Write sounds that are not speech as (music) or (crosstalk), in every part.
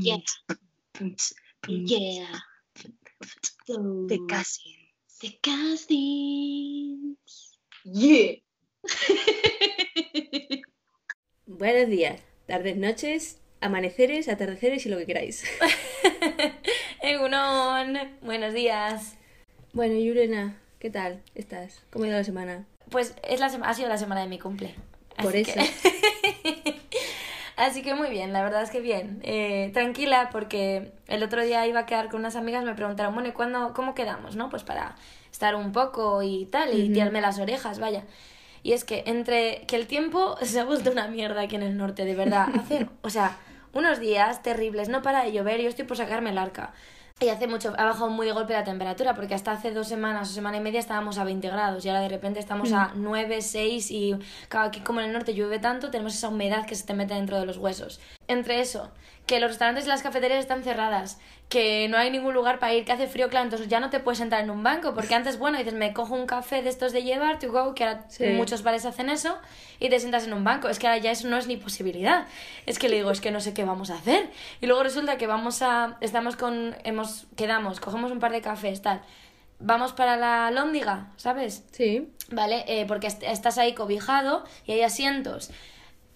Yeah. Yeah. The Cousins. The Cousins. Yeah. Buenos días, tardes, noches, amaneceres, atardeceres y lo que queráis. (laughs) Egunon, buenos días. Bueno, Yurena, ¿qué tal estás? ¿Cómo ha ido la semana? Pues es la sema- ha sido la semana de mi cumple. Por eso. que- (laughs) Así que muy bien, la verdad es que bien. Eh, tranquila, porque el otro día iba a quedar con unas amigas, me preguntaron, bueno, ¿y cuándo, cómo quedamos, no? Pues para estar un poco y tal, y Ujú. tirarme las orejas, vaya. Y es que entre que el tiempo (laughs) se ha vuelto una mierda aquí en el norte, de verdad. Hace, o sea, unos días terribles, no para de llover, yo estoy por sacarme el arca. Y hace mucho, ha bajado muy de golpe la temperatura, porque hasta hace dos semanas o semana y media estábamos a 20 grados y ahora de repente estamos a 9, 6 y claro, aquí como en el norte llueve tanto, tenemos esa humedad que se te mete dentro de los huesos. Entre eso, que los restaurantes y las cafeterías están cerradas, que no hay ningún lugar para ir, que hace frío, claro, entonces ya no te puedes sentar en un banco, porque antes, bueno, dices, me cojo un café de estos de llevar, to go, que ahora Sí. muchos bares hacen eso, y te sientas en un banco. Es que ahora ya eso no es ni posibilidad. Es que le digo, es que no sé qué vamos a hacer. Y luego resulta que vamos a, estamos con, hemos, quedamos, cogemos un par de cafés, tal. Vamos para la lóndiga, ¿sabes? Sí. ¿Vale? Eh, porque est- estás ahí cobijado y hay asientos.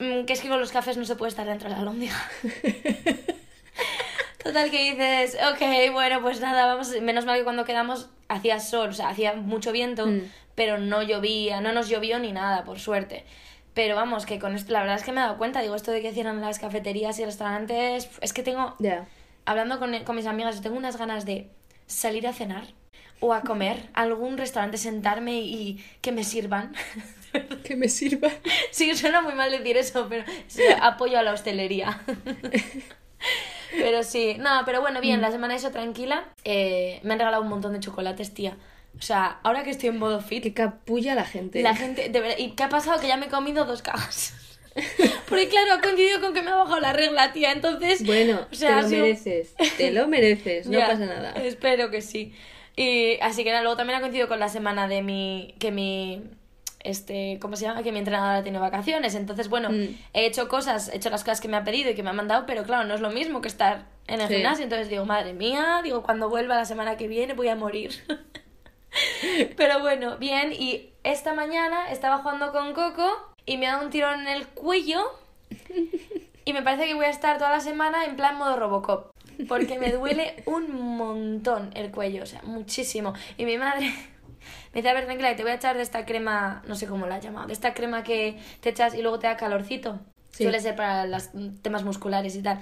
Mm, que es que con los cafés no se puede estar dentro de la lóndiga. (laughs) Total que dices, ok, bueno, pues nada, vamos. Menos mal que cuando quedamos hacía sol, o sea, hacía mucho viento, Mm. pero no llovía, no nos llovió ni nada, por suerte. Pero vamos, que con esto, la verdad es que me he dado cuenta, digo, esto de que cierran las cafeterías y restaurantes, es que tengo, hablando con, con mis amigas, tengo unas ganas de salir a cenar o a comer a algún restaurante, sentarme y que me sirvan. (laughs) (laughs) Que me sirva. Sí, suena muy mal decir eso, pero sí, (laughs) apoyo a la hostelería. (laughs) Pero sí, no, pero bueno, bien, la semana eso tranquila. Eh, me han regalado un montón de chocolates, tía. O sea, ahora que estoy en modo fit, Que capulla la gente. la gente, de verdad, ¿y qué ha pasado? Que ya me he comido dos cajas. Porque claro, ha coincidido con que me ha bajado la regla, tía, entonces... Bueno, o sea, ha te lo sido- mereces. Te lo mereces. No Ya, pasa nada. Espero que sí. Y así que nada, luego también ha coincidido con la semana de mi. que mi. Este, ¿cómo se llama? Que mi entrenadora tiene vacaciones. Entonces, bueno, Mm. he hecho cosas, he hecho las cosas que me ha pedido y que me ha mandado, pero claro, no es lo mismo que estar en el Sí. gimnasio. Entonces digo, madre mía, digo, cuando vuelva la semana que viene voy a morir. (laughs) pero bueno, bien. Y esta mañana estaba jugando con Coco y me ha dado un tirón en el cuello. Y me parece que voy a estar toda la semana en plan modo Robocop. Porque me duele (laughs) un montón el cuello, o sea, muchísimo. Y mi madre me dice, a ver, tranquila, te voy a echar de esta crema, no sé cómo la ha llamado, de esta crema que te echas y luego te da calorcito. Sí. Suele ser para los temas musculares y tal.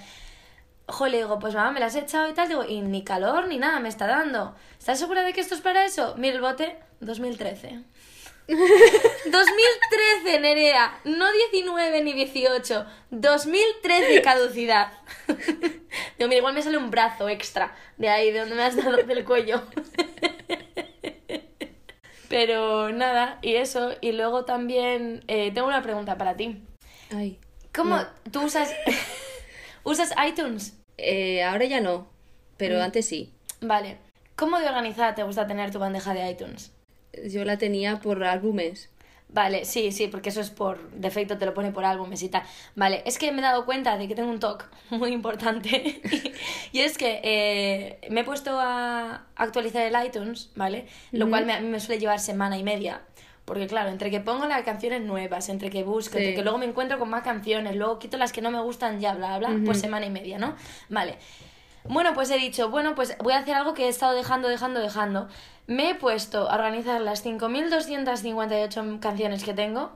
Ojo, le digo, pues mamá, me la has echado y tal. Digo, y ni calor ni nada me está dando. ¿Estás segura de que esto es para eso? Mira el bote, 2013. 2013, (laughs) Nerea. No 19 ni 18. 2013 caducidad. (laughs) Digo, mira, igual me sale un brazo extra de ahí, de donde me has dado del cuello. (laughs) Pero nada, y eso. Y luego también eh, tengo una pregunta para ti. Ay. ¿Cómo No. tú usas, (laughs) usas iTunes? Eh, ahora ya no. Pero Mm. antes sí. Vale. ¿Cómo de organizada te gusta tener tu bandeja de iTunes? Yo la tenía por álbumes. Vale, sí, sí, porque eso es por defecto, te lo pone por álbumes y tal. Vale, es que me he dado cuenta de que tengo un TOC (laughs) muy importante. (laughs) y es que eh, me he puesto a actualizar el iTunes, ¿vale? Lo cual me, a mí me suele llevar semana y media. Porque claro, entre que pongo las canciones nuevas, entre que busco, entre que luego me encuentro con más canciones, luego quito las que no me gustan ya, bla, bla, bla, pues semana y media, ¿no? Vale. Bueno, pues he dicho, bueno, pues voy a hacer algo que he estado dejando, dejando, dejando. Me he puesto a organizar las 5.258 canciones que tengo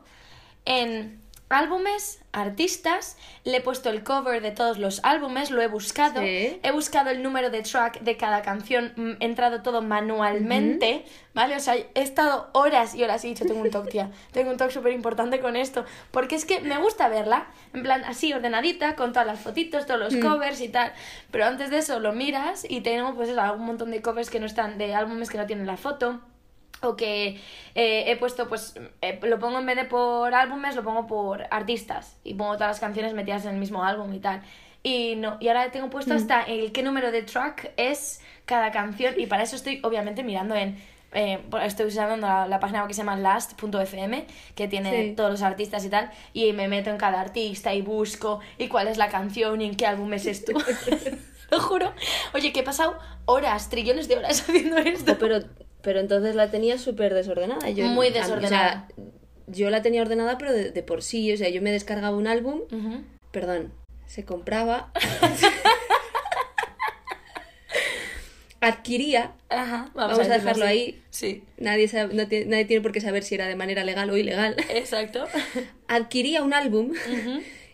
en álbumes, artistas, le he puesto el cover de todos los álbumes, lo he buscado, Sí. he buscado el número de track de cada canción, mm, he entrado todo manualmente, ¿vale? O sea, he estado horas y horas y he dicho, tengo un talk, tía, tengo un talk súper importante con esto, porque es que me gusta verla, en plan así ordenadita, con todas las fotitos, todos los Mm. covers y tal, pero antes de eso lo miras y tengo pues eso, algún montón de covers que no están, de álbumes que no tienen la foto, o que eh, he puesto, pues eh, lo pongo en vez de por álbumes, lo pongo por artistas y pongo todas las canciones metidas en el mismo álbum y tal. Y no, y ahora tengo puesto hasta el qué número de track es cada canción y para eso estoy obviamente mirando en eh, estoy usando la, la página que se llama last.fm, que tiene Sí. todos los artistas y tal, y me meto en cada artista y busco y cuál es la canción y en qué álbum es esto. (laughs) (laughs) Lo juro. Oye, que he pasado horas, trillones de horas (laughs) haciendo esto. Pero, pero entonces la tenía súper desordenada. Yo, Muy a mí, o sea, desordenada. yo la tenía ordenada, pero de, de por sí. O sea, yo me descargaba un álbum, perdón, se compraba, (laughs) adquiría, Ajá, vamos, a dejarlo así. ahí. Sí, Nadie, sabe- no tiene, nadie tiene por qué saber si era de manera legal o ilegal. exacto. (laughs) Adquiría un álbum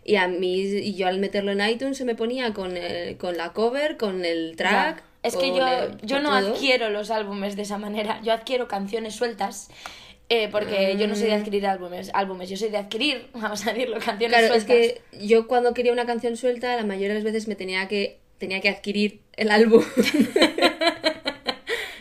y a mí y yo al meterlo en iTunes se me ponía con, el- con la cover, con el track. Es que yo, yo no todo. adquiero los álbumes de esa manera. Yo adquiero canciones sueltas. eh, porque yo no soy de adquirir álbumes, álbumes, yo soy de adquirir, (laughs) vamos a decirlo, canciones Claro, es sueltas. que yo cuando quería una canción suelta, la mayoría de las veces me tenía que tenía que adquirir el álbum. (laughs)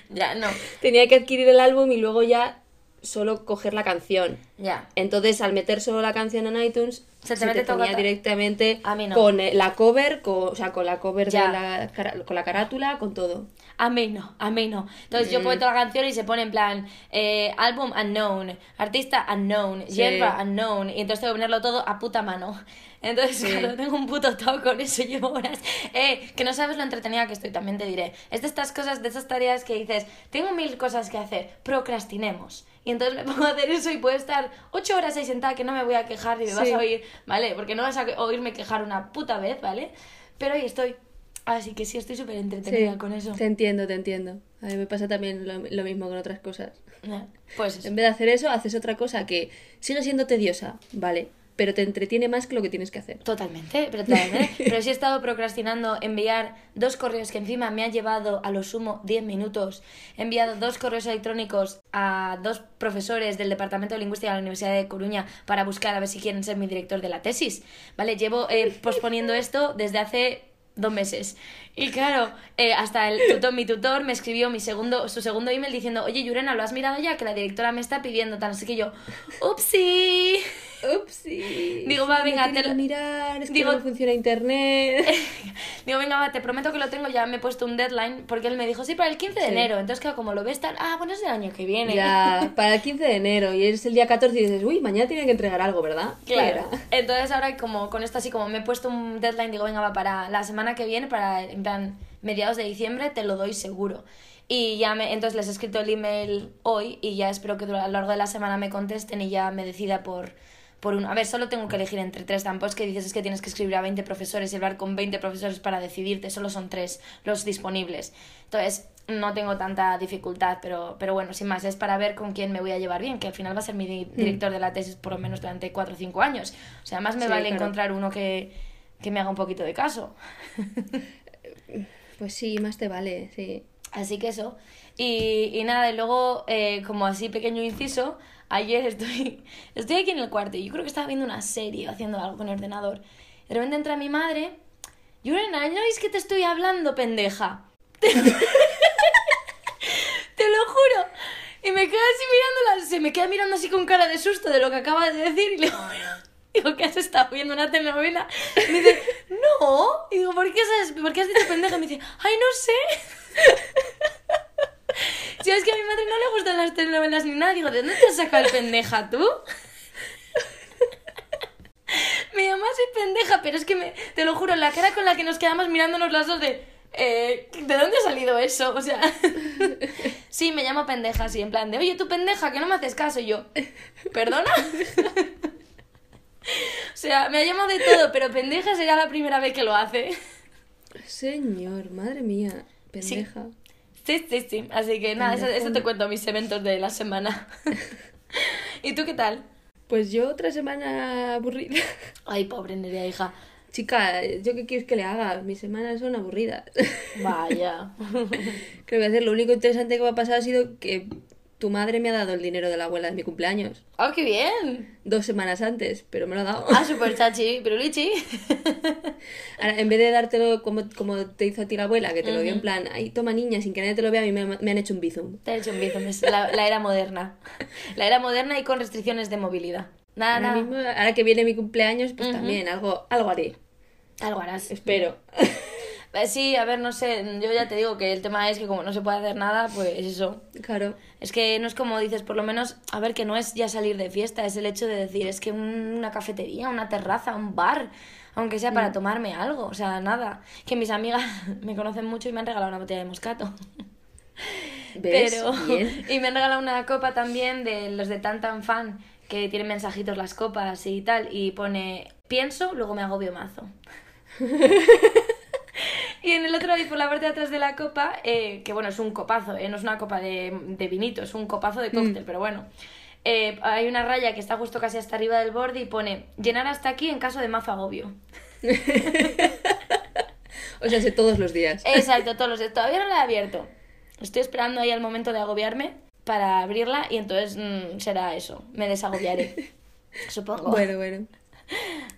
Ya, no, tenía que adquirir el álbum y luego ya solo coger la canción. Ya. Entonces, al meter solo la canción en iTunes, Se se te te, mete todo ponía directamente A mí no. con la cover, con, o sea, con la cover Ya. de la, con la carátula, con todo. A mí no, a mí no. Entonces yo Mm. cuento la canción y se pone en plan eh, álbum unknown, artista unknown, Sí. hierba unknown, y entonces tengo que ponerlo todo a puta mano. (laughs) Entonces, Sí. claro, tengo un puto toque con eso, (laughs) llevo horas. Eh, que no sabes lo entretenida que estoy, también te diré. Es de estas cosas, de esas tareas que dices, tengo mil cosas que hacer, procrastinemos. Y entonces me (laughs) pongo a hacer eso y puedo estar ocho horas ahí sentada que no me voy a quejar y me vas a oír, ¿vale? Porque no vas a oírme quejar una puta vez, ¿vale? Pero ahí estoy. Así que sí, estoy súper entretenida Sí, con eso. Te entiendo, te entiendo. A mí me pasa también lo, lo mismo con otras cosas. Ya, Pues eso. En vez de hacer eso, haces otra cosa que sigue siendo tediosa, ¿vale? Pero te entretiene más que lo que tienes que hacer. Totalmente, pero totalmente. (laughs) pero sí he estado procrastinando enviar dos correos que encima me ha llevado a lo sumo 10 minutos. He enviado dos correos electrónicos a dos profesores del Departamento de Lingüística de la Universidad de Coruña para buscar a ver si quieren ser mi director de la tesis. Vale, llevo eh, posponiendo esto desde hace dos meses. Y claro, eh, hasta el tutor, mi tutor me escribió mi segundo, su segundo email diciendo, oye, Yurena, ¿lo has mirado ya? Que la directora me está pidiendo tal. Así que yo, ¡upsi! Upsi. Digo, va, venga, te lo- mirar, es que Digo- no funciona internet. (laughs) Digo, venga, va, te prometo que lo tengo, ya me he puesto un deadline, porque él me dijo, sí, para el 15 de Sí. enero. Entonces, claro, como lo ves tan, ah, bueno, es del año que viene. ya, para el 15 de enero y es el día 14 y dices, uy, mañana tiene que entregar algo, ¿verdad? ¿Qué Claro. Entonces ahora como con esto así como me he puesto un deadline, digo, venga, va, para la semana que viene, para en plan mediados de diciembre, te lo doy seguro. Y ya me, entonces les he escrito el email hoy y ya espero que a lo largo de la semana me contesten y ya me decida por, por uno. A ver, solo tengo que elegir entre tres, tampoco es que dices es que tienes que escribir a 20 profesores y hablar con 20 profesores para decidirte, solo son tres los disponibles. Entonces no tengo tanta dificultad, pero, pero bueno, sin más, es para ver con quién me voy a llevar bien, que al final va a ser mi di- director de la tesis por lo menos durante 4 o 5 años. O sea, más me Sí, vale claro. encontrar uno que, que me haga un poquito de caso. (laughs) Pues sí, más te vale, sí. Así que eso. Y, y nada, y luego, eh, como así pequeño inciso, ayer estoy, (laughs) estoy aquí en el cuarto y yo creo que estaba viendo una serie o haciendo algo con el ordenador. De repente entra mi madre. Yurena, ¿no es que te estoy hablando, pendeja? (laughs) Te, lo juro. Y me quedo así mirándola, se me queda mirando así con cara de susto de lo que acaba de decir y le (laughs) digo, ¿qué has estado viendo una telenovela? Me dice, no. Y digo, ¿por qué, sabes, ¿por qué has dicho pendeja? Me dice, ay, no sé. (laughs) Si es que a mi madre no le gustan las telenovelas ni nada, digo, ¿de dónde te has sacado el pendeja tú? (laughs) Me llama así pendeja, pero es que te lo juro, la cara con la que nos quedamos mirándonos las dos de. Eh, ¿De dónde ha salido eso? O sea. sí, me llamo pendeja, así, en plan de, oye, tú pendeja, que no me haces caso. Y yo, ¿perdona? (laughs) o sea, me ha llamado de todo, pero pendeja será la primera vez que lo hace. Señor, madre mía, pendeja. Sí, sí, sí. Así que nada, eso, te cuento mis eventos de la semana. (laughs) ¿Y tú qué tal? Pues yo otra semana aburrida. Ay, pobre Nerea, hija. Chica, ¿yo qué quieres que le haga? Mis semanas son aburridas. Vaya. (laughs) ¿Qué voy a hacer? Lo único interesante que me ha pasado ha sido que tu madre me ha dado el dinero de la abuela de mi cumpleaños. ¡Oh, qué bien! Dos semanas antes, pero me lo ha dado. Ah, super chachi, pero lichi. (laughs) Ahora, en vez de dártelo como, como te hizo a ti la abuela, que te lo dio en plan, ay, toma niña, sin que nadie te lo vea, a mí me, me han hecho un bizum. Te he hecho un bizum, es la, la era moderna. La era moderna y con restricciones de movilidad. Nada, Ahora, nada. mismo, ahora que viene mi cumpleaños, pues también algo, algo haré. Algo harás. Espero. (laughs) Eh, Sí, a ver, no sé, yo ya te digo que el tema es que como no se puede hacer nada, pues eso. Claro. Es que no es como dices, por lo menos, a ver, que no es ya salir de fiesta, es el hecho de decir, es que un- una cafetería, una terraza, un bar, aunque sea Mm. para tomarme algo, o sea, nada. Que mis amigas (laughs) me conocen mucho y me han regalado una botella de moscato. ¿Ves? Pero, Bien. (laughs) y me han regalado una copa también de los de Tan Tan Fan, que tienen mensajitos las copas y tal, y pone, pienso, luego me agobio mazo. (laughs) (laughs) Y en el otro, y por la parte de atrás de la copa, eh, que bueno, es un copazo, eh, no es una copa de, de vinito, es un copazo de cóctel, pero bueno. eh, hay una raya que está justo casi hasta arriba del borde y pone llenar hasta aquí en caso de mazo agobio. (laughs) O sea, sé todos los días. Exacto, todos los días. Todavía no la he abierto. Estoy esperando ahí al momento de agobiarme para abrirla y entonces mm, será eso, me desagobiaré. (laughs) Supongo. Bueno, bueno.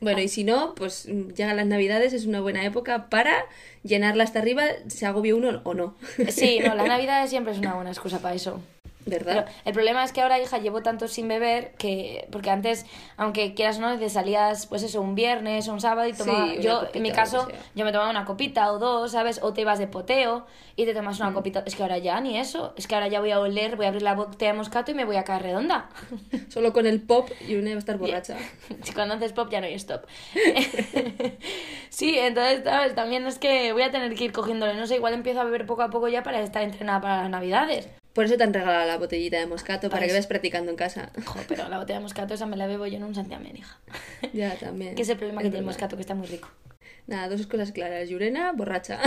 Bueno, y si no, pues mm, llegan las navidades, es una buena época para llenarla hasta arriba, se agobie uno o no. Sí, no, la (laughs) Navidad siempre es una buena excusa para eso. El problema es que ahora, hija, llevo tanto sin beber que. Porque antes, aunque quieras o no, te salías, pues eso, un viernes o un sábado y tomaba. yo, copita en mi caso, yo me tomaba una copita o dos, ¿sabes? O te ibas de poteo y te tomas una Mm. copita. Es que ahora ya ni eso. Es que ahora ya voy a oler, voy a abrir la botella de moscato y me voy a caer redonda. (laughs) Solo con el pop y una va a estar borracha. (laughs) Si cuando haces pop ya no hay stop. (laughs) sí, entonces, ¿sabes? También es que voy a tener que ir cogiéndole. No sé, igual empiezo a beber poco a poco ya para estar entrenada para las navidades. Por eso te han regalado la botellita de moscato, para, Para que vayas practicando en casa. (laughs) Jo, pero la botella de moscato esa me la bebo yo en un santiamén, hija. (laughs) Ya, también. (laughs) Que es el problema que tiene el moscato, que está muy rico. Nada, dos cosas claras. Yurena, borracha.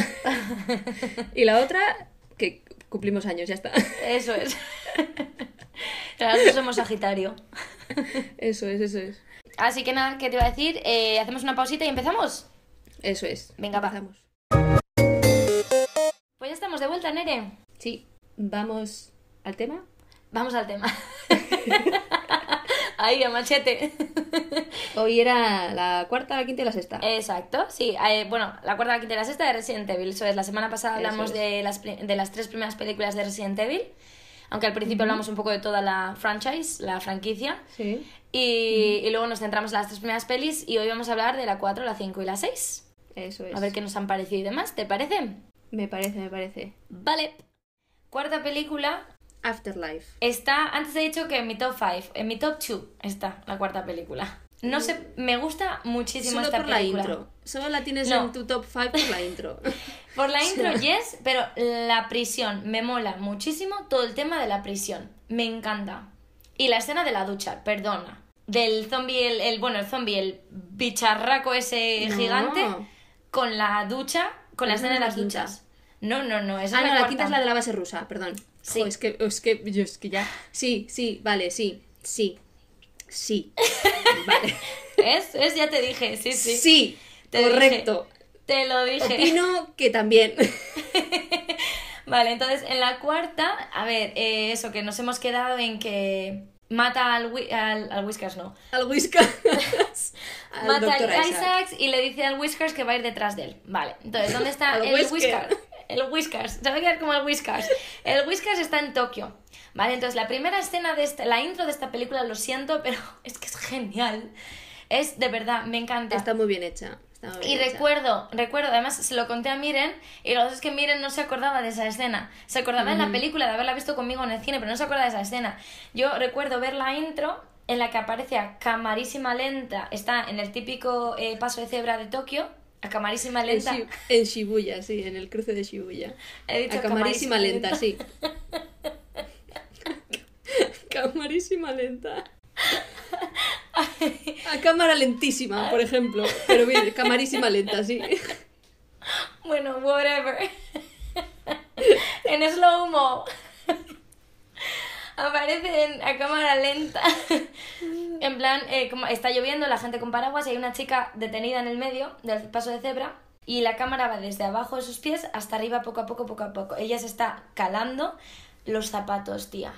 y la otra, que cumplimos años, ya está. Eso es. Nosotros somos Sagitario. Eso es, eso es. Así que nada, ¿qué te iba a decir? Eh, ¿Hacemos una pausita y empezamos? Eso es. Venga, va. Empezamos. Pues ya estamos de vuelta, Nere. Sí, vamos al tema. Vamos al tema. (laughs) Ahí, a machete. (laughs) Hoy era la cuarta, la quinta y la sexta. Exacto, sí. eh, bueno, la cuarta, la quinta y la sexta de Resident Evil. Eso es, la semana pasada hablamos es. de, las, de las tres primeras películas de Resident Evil. Aunque al principio hablamos un poco de toda la franchise, la franquicia. Sí. Y, y luego nos centramos en las tres primeras pelis y hoy vamos a hablar de la 4, la 5 y la 6. Eso es. A ver qué nos han parecido y demás, ¿te parece? Me parece, me parece. Vale. Cuarta película Afterlife. está, antes he dicho que en mi top 5, en mi top 2 está la cuarta película. No sé, me gusta muchísimo Solo esta por la película. intro. Solo la tienes No. en tu top 5 por la intro. (laughs) (laughs) Por la intro, yes, pero la prisión me mola muchísimo todo el tema de la prisión. Me encanta. Y la escena de la ducha, perdona. Del zombie, el, el- bueno, el zombie, el bicharraco ese No. gigante, con la ducha, con la Esa escena de las la duchas. No, no, no, esa ah, es no, la, la quinta es la de la base rusa, perdón. Sí. Jo, es que, es que, yo es que ya. Sí, sí, vale, sí, sí, sí. (laughs) Vale. ¿Es? ¿Es? Ya te dije, sí, sí. Sí, Te correcto. Te lo dije. Opino que también. (laughs) Vale, entonces en la cuarta, a ver, eh, eso, que nos hemos quedado en que mata al, al, al Whiskers, no. Al Whiskas. (laughs) Al mata al Isaac. Isaacs y le dice al Whiskers que va a ir detrás de él. Vale, entonces, ¿dónde está el Whisker. Whiskers? El Whiskers, se va a quedar como el Whiskers. El Whiskers está en Tokio. Vale, entonces la primera escena de esta, la intro de esta película, lo siento, (laughs) pero es que es genial. Es de verdad, me encanta. Está muy bien hecha. Y recuerdo, recuerdo, además se lo conté a Miren y lo que es que Miren no se acordaba de esa escena. Se acordaba en la película de haberla visto conmigo en el cine, pero no se acuerda de esa escena. Yo recuerdo ver la intro en la que aparece a camarísima lenta, está en el típico eh, paso de cebra de Tokio, a camarísima En, lenta. En Shibuya, sí, en el cruce de Shibuya. He dicho a camarísima lenta, sí. (laughs) camarísima lenta. A cámara lentísima, por ejemplo. Pero bien, camarísima lenta, sí. Bueno, whatever. en slow-mo. Aparece en- a cámara lenta. En plan, eh, como está lloviendo, la gente con paraguas y hay una chica detenida en el medio del paso de cebra. Y la cámara va desde abajo de sus pies hasta arriba, poco a poco, poco a poco. Ella se está calando los zapatos, tía.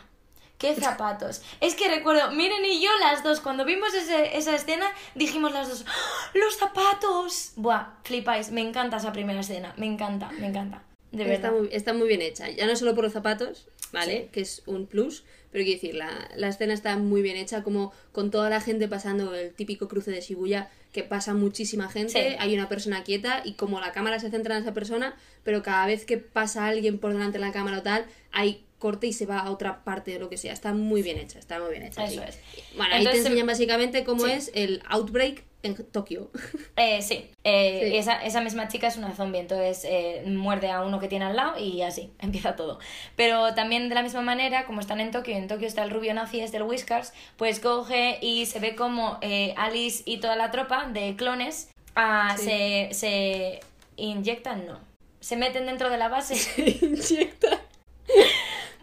¿Qué zapatos? Es que recuerdo, miren y yo las dos, cuando vimos ese- esa escena, dijimos las dos, ¡Ah! ¡los zapatos! Buah, flipáis, me encanta esa primera escena, me encanta, me encanta. De Está verdad. muy, está muy bien hecha. Ya no solo por los zapatos, ¿vale? Que es un plus. Pero quiero decir, la, la escena está muy bien hecha, como con toda la gente pasando el típico cruce de Shibuya, que pasa muchísima gente, Sí. hay una persona quieta y como la cámara se centra en esa persona, pero cada vez que pasa alguien por delante de la cámara o tal, hay corte y se va a otra parte de lo que sea. Está muy bien hecha, está muy bien hecha. Eso sí. es. Bueno, ahí te enseñan básicamente cómo sí. es el outbreak en Tokio. (laughs) Eh, sí, eh, Sí. Esa, esa misma chica es una zombie, entonces eh, muerde a uno que tiene al lado y así, (laughs) empieza todo. Pero también de la misma manera, como están en Tokio, en Tokio está el rubio nazi, es del Whiskers, pues coge y se ve como eh, Alice y toda la tropa de clones ah, Sí. se, se inyectan, no, se meten dentro de la base. (laughs) Inyecta.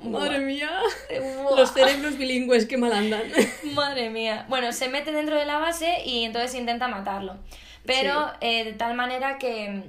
Madre mía. Buah. Los cerebros bilingües que mal andan. (laughs) Madre mía. Bueno, se mete dentro de la base y entonces intenta matarlo. Pero eh, de tal manera que,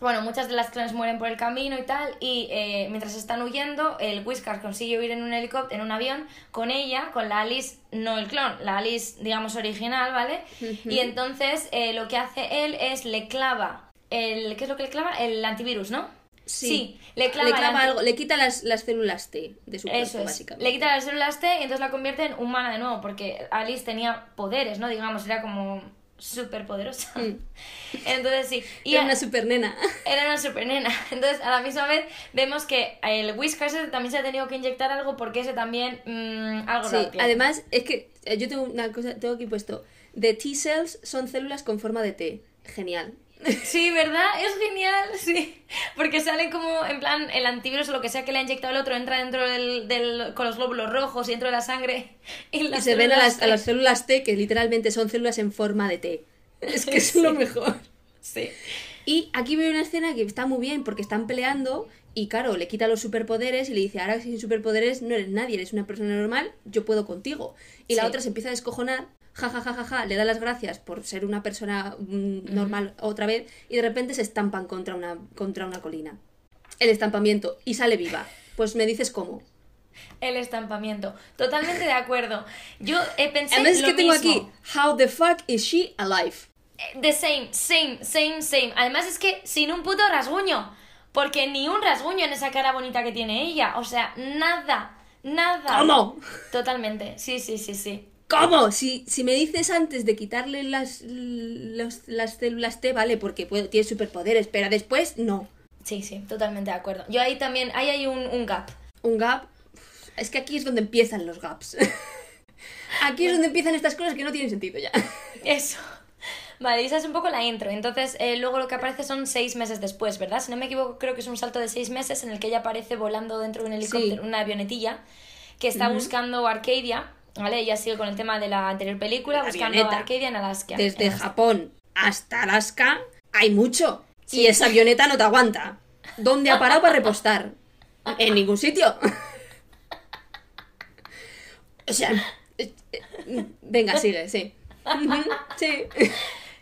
bueno, muchas de las clones mueren por el camino y tal. Y eh, mientras están huyendo, el Whiskers consigue huir en un helicóptero, en un avión, con ella, con la Alice, no el clon, la Alice, digamos, original, ¿vale? Y entonces eh, lo que hace él es le clava el. ¿Qué es lo que le clava? El antivirus, ¿no? Sí. le anti- algo, le quita las, las células T de su cuerpo, básicamente. Le quita las células T y entonces la convierte en humana de nuevo, porque Alice tenía poderes, ¿no? Digamos, era como súper poderosa. (laughs) Entonces sí. Y Mm. Era a- una super nena. (laughs) era una super nena. (laughs) Entonces, a la misma vez, vemos que el Whiskers también se ha tenido que inyectar algo porque ese también. mm, algo Sí, además, es que eh, yo tengo una cosa, tengo aquí puesto. The T-cells son células con forma de T. Genial. Sí, ¿verdad? Es genial, sí. Porque sale como, en plan, el antivirus o lo que sea que le ha inyectado el otro entra dentro del, del- con los glóbulos rojos y dentro de la sangre. Y, se ven a las, a las células T, que literalmente son células en forma de T. Es que es (laughs) lo mejor. Sí. Y aquí veo una escena que está muy bien porque están peleando y claro, le quita los superpoderes y le dice, ahora sin superpoderes no eres nadie, eres una persona normal, yo puedo contigo. Y la otra se empieza a descojonar, ja, ja, ja, ja, ja, le da las gracias por ser una persona mm, normal otra vez y de repente se estampan contra una, contra una colina. El estampamiento y sale viva. Pues me dices cómo. El estampamiento. Totalmente de acuerdo. Yo he pensado. Además es que tengo mismo. aquí, how the fuck is she alive? Eh, The same, same, same, same. Además es que sin un puto rasguño. Porque ni un rasguño en esa cara bonita que tiene ella. O sea, nada. Nada. ¿Cómo? Totalmente. Sí, sí, sí, sí. ¿Cómo? Si, si me dices antes de quitarle las, los- las células T, vale, porque puede- tiene superpoderes, pero después no. Sí, sí, totalmente de acuerdo. Yo ahí también, ahí hay un, un gap. Un gap. Es que aquí es donde empiezan los gaps. (laughs) aquí es donde empiezan estas cosas que no tienen sentido ya. (laughs) Eso. Vale, esa es un poco la intro. Entonces, eh, luego lo que aparece son seis meses después, ¿verdad? Si no me equivoco, creo que es un salto de seis meses en el que ella aparece volando dentro de un helicóptero, Sí. una avionetilla, que está buscando Arcadia, ¿vale? Ella sigue con el tema de la anterior película, La buscando avioneta. Arcadia en Alaska. Desde en Alaska. Japón hasta Alaska hay mucho. Sí. Y esa avioneta no te aguanta. ¿Dónde ha parado para repostar? En ningún sitio. O sea, venga, sigue, sí. Sí.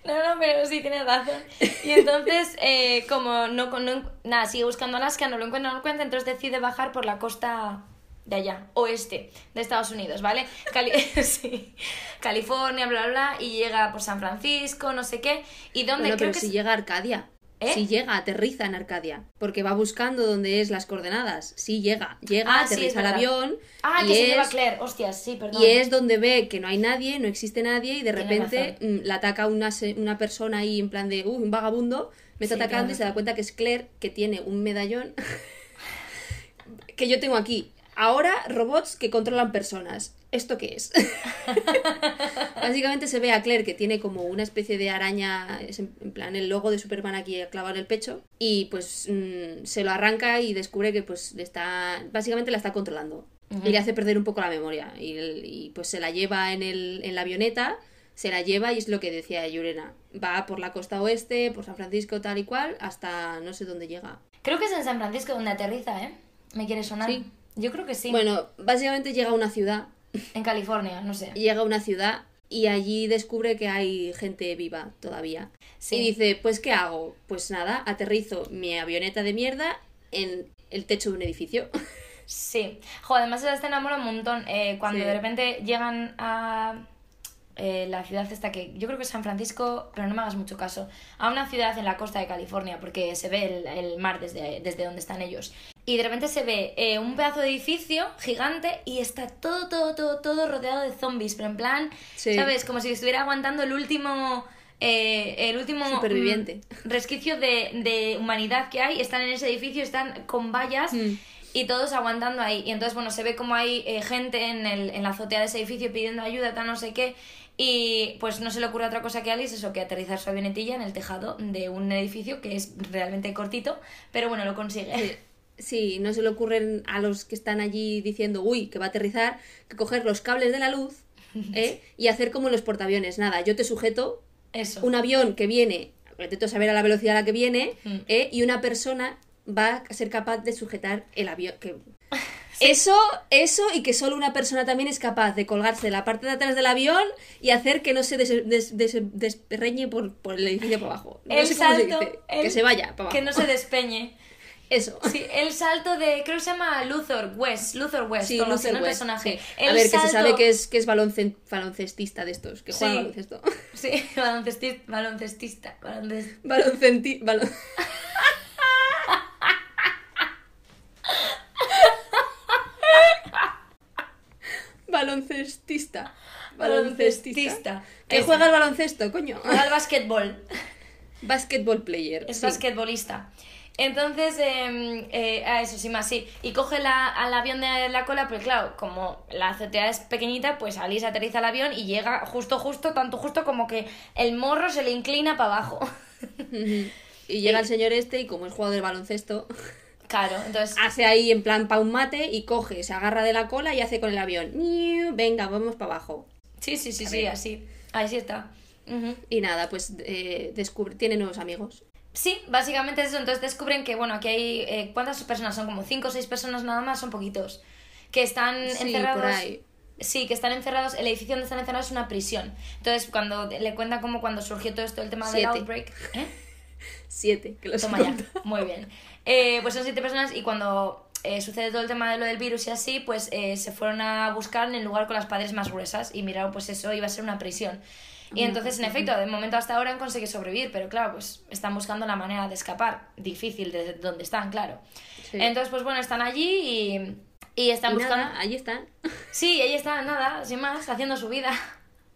No, no, pero sí, tienes razón. Y entonces, eh, como no, no- Nada, sigue buscando Alaska, no lo encuentra, no lo encuentra, entonces decide bajar por la costa de allá, oeste de Estados Unidos, ¿vale? Cali- (laughs) sí. California, bla, bla, bla, y llega por San Francisco, no sé qué. ¿Y dónde? Bueno, Creo pero que si es- llega a Arcadia. ¿Eh? Si llega, aterriza en Arcadia. Porque va buscando dónde es las coordenadas. Sí llega. Llega, Ah, sí, aterriza el verdad. avión. Ah, y que se es, lleva Claire, hostias, sí, perdón. Y es donde ve que no hay nadie, no existe nadie, y de repente mm, la ataca una, se- una persona ahí en plan de, uy, un vagabundo, me está Sí, atacando y se da cuenta que es Claire, que tiene un medallón (laughs) que yo tengo aquí. Ahora, robots que controlan personas. ¿Esto qué es? (laughs) Básicamente se ve a Claire que tiene como una especie de araña, en plan el logo de Superman aquí clavado en el pecho, y pues mm, se lo arranca y descubre que pues le está, básicamente la está controlando. Y le hace perder un poco la memoria. Y, pues se la lleva en, el, en la avioneta, se la lleva y es lo que decía Yurena. Va por la costa oeste, por San Francisco tal y cual, hasta no sé dónde llega. Creo que es en San Francisco donde aterriza, ¿eh? ¿Me quiere sonar? Sí. Yo creo que sí. Bueno, básicamente llega a una ciudad En California, no sé. llega a una ciudad y allí descubre que hay gente viva todavía. Sí. Y dice, pues ¿qué hago? Pues nada, aterrizo mi avioneta de mierda en el techo de un edificio. (laughs) Sí. Jo, además esa escena mola un montón. eh, cuando Sí. de repente llegan a. eh, la ciudad esta que yo creo que es San Francisco, pero no me hagas mucho caso, a una ciudad en la costa de California, porque se ve el, el mar desde, desde donde están ellos. Y de repente se ve eh, un pedazo de edificio gigante y está todo, todo, todo, todo rodeado de zombies, pero en plan, Sí. ¿sabes? Como si estuviera aguantando el último... eh, el último Superviviente. mm, resquicio de, de humanidad que hay, están en ese edificio, están con vallas Mm. y todos aguantando ahí. Y entonces, bueno, se ve como hay eh, gente en, el, en la azotea de ese edificio pidiendo ayuda, tal, no sé qué. Y pues no se le ocurre otra cosa que a Alice, eso, que aterrizar su avionetilla en el tejado de un edificio que es realmente cortito, pero bueno, lo consigue. Sí, no se le ocurren a los que están allí diciendo, uy, que va a aterrizar, que coger los cables de la luz (laughs) ¿eh? y hacer como en los portaaviones. Nada, yo te sujeto Eso. un avión que viene, intento saber a la velocidad a la que viene, Mm. ¿eh? y una persona va a ser capaz de sujetar el avión. Que... (laughs) Eso, eso y que solo una persona también es capaz de colgarse de la parte de atrás del avión y hacer que no se des- des- des- desperreñe por, por el edificio por abajo. No el sé cómo se dice. el- Que se vaya para abajo. Que no se despeñe. (laughs) Eso. Sí, el salto de. Creo que se llama Luthor West. Luthor West. Sí, Luther no el West, personaje. sí. El A ver, que se sabe que es, que es baloncen- baloncestista de estos, que juega Sí. al baloncesto. (laughs) Sí, baloncesti- baloncestista. balonces- Baloncenti... balon- (laughs) Baloncestista. Baloncestista. Que juega al baloncesto, coño. Juega al básquetbol. Basketball player. Es basquetbolista. Entonces, eh, eh, a eso sí, más sí. Y coge la, al avión de la cola, pero claro, como la azotea es pequeñita, pues Alice aterriza el avión y llega justo, justo, tanto justo como que el morro se le inclina para abajo. (laughs) Y llega el señor este y como es jugador de baloncesto, (laughs) Claro, entonces. hace ahí en plan pa' un mate y coge, se agarra de la cola y hace con el avión. Venga, vamos para abajo. Sí, sí, sí, sí, así. Así está. Y nada, pues eh, descubre, tiene nuevos amigos. Sí, básicamente es eso. Entonces descubren que, bueno, aquí hay. eh, ¿Cuántas personas son? Como cinco o seis personas nada más, son poquitos. Que están Sí, encerrados. por ahí. Sí, que están encerrados. El edificio donde están encerrados es una prisión. Entonces, cuando le cuentan como cuando surgió todo esto, el tema del outbreak. ¿Eh? (laughs) Siete, que los Toma ya. (laughs) Muy bien. Eh, pues son siete personas y cuando eh, sucede todo el tema de lo del virus y así, pues eh, se fueron a buscar en el lugar con las paredes más gruesas y miraron, pues eso iba a ser una prisión. Y entonces, en efecto, de momento hasta ahora han conseguido sobrevivir, pero claro, pues están buscando la manera de escapar. Difícil de donde están, claro. Sí. Entonces, pues bueno, están allí y, y están Y buscando... nada, ahí están, Sí, ahí están, nada, sin más, haciendo su vida.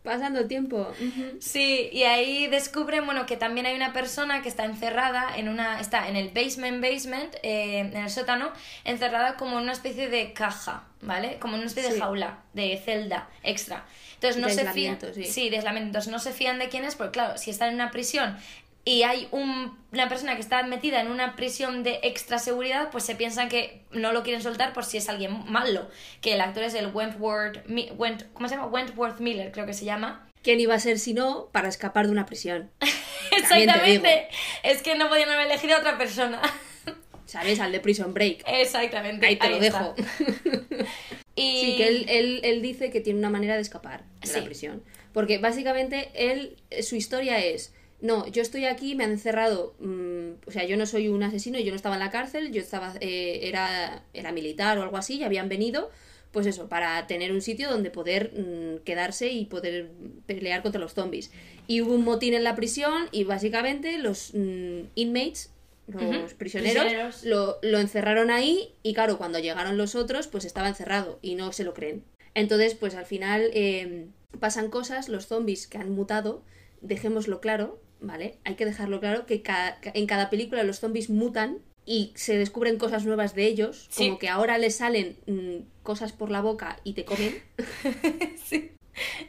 Pasando tiempo. Sí, y ahí descubren, bueno, que también hay una persona que está encerrada en una, está en el basement basement, eh, en el sótano, encerrada como en una especie de caja, ¿vale? Como en una especie de jaula, de celda extra. Entonces no se fían, sí. sí, de no se fían de quién es, porque claro, si están en una prisión y hay un- una persona que está metida en una prisión de extra seguridad, pues se piensan que no lo quieren soltar por si es alguien malo. Que el actor es el Wentworth, Went, ¿cómo se llama? Wentworth Miller, creo que se llama. ¿Quién iba a ser si no para escapar de una prisión? (laughs) Exactamente. Es que no podían haber elegido a otra persona. (laughs) ¿Sabes? Al de Prison Break. Exactamente. Ahí te lo está. dejo. (laughs) Y... Sí, que él, él, él dice que tiene una manera de escapar de Sí. la prisión. Porque básicamente él, su historia es, no, yo estoy aquí, me han encerrado, mm, o sea, yo no soy un asesino, yo no estaba en la cárcel, yo estaba, eh, era, era militar o algo así, y habían venido, pues eso, para tener un sitio donde poder mm, quedarse y poder pelear contra los zombies. Y hubo un motín en la prisión y básicamente los mm, inmates, los prisioneros, prisioneros. Lo, lo encerraron ahí y claro, cuando llegaron los otros, pues estaba encerrado y no se lo creen. Entonces, pues al final eh, pasan cosas, los zombies que han mutado, dejémoslo claro, ¿vale? Hay que dejarlo claro que ca- en cada película los zombies mutan y se descubren cosas nuevas de ellos, Sí. como que ahora les salen mm, cosas por la boca y te comen. (laughs) sí.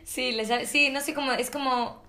Sí, les sí, no sé cómo... Es como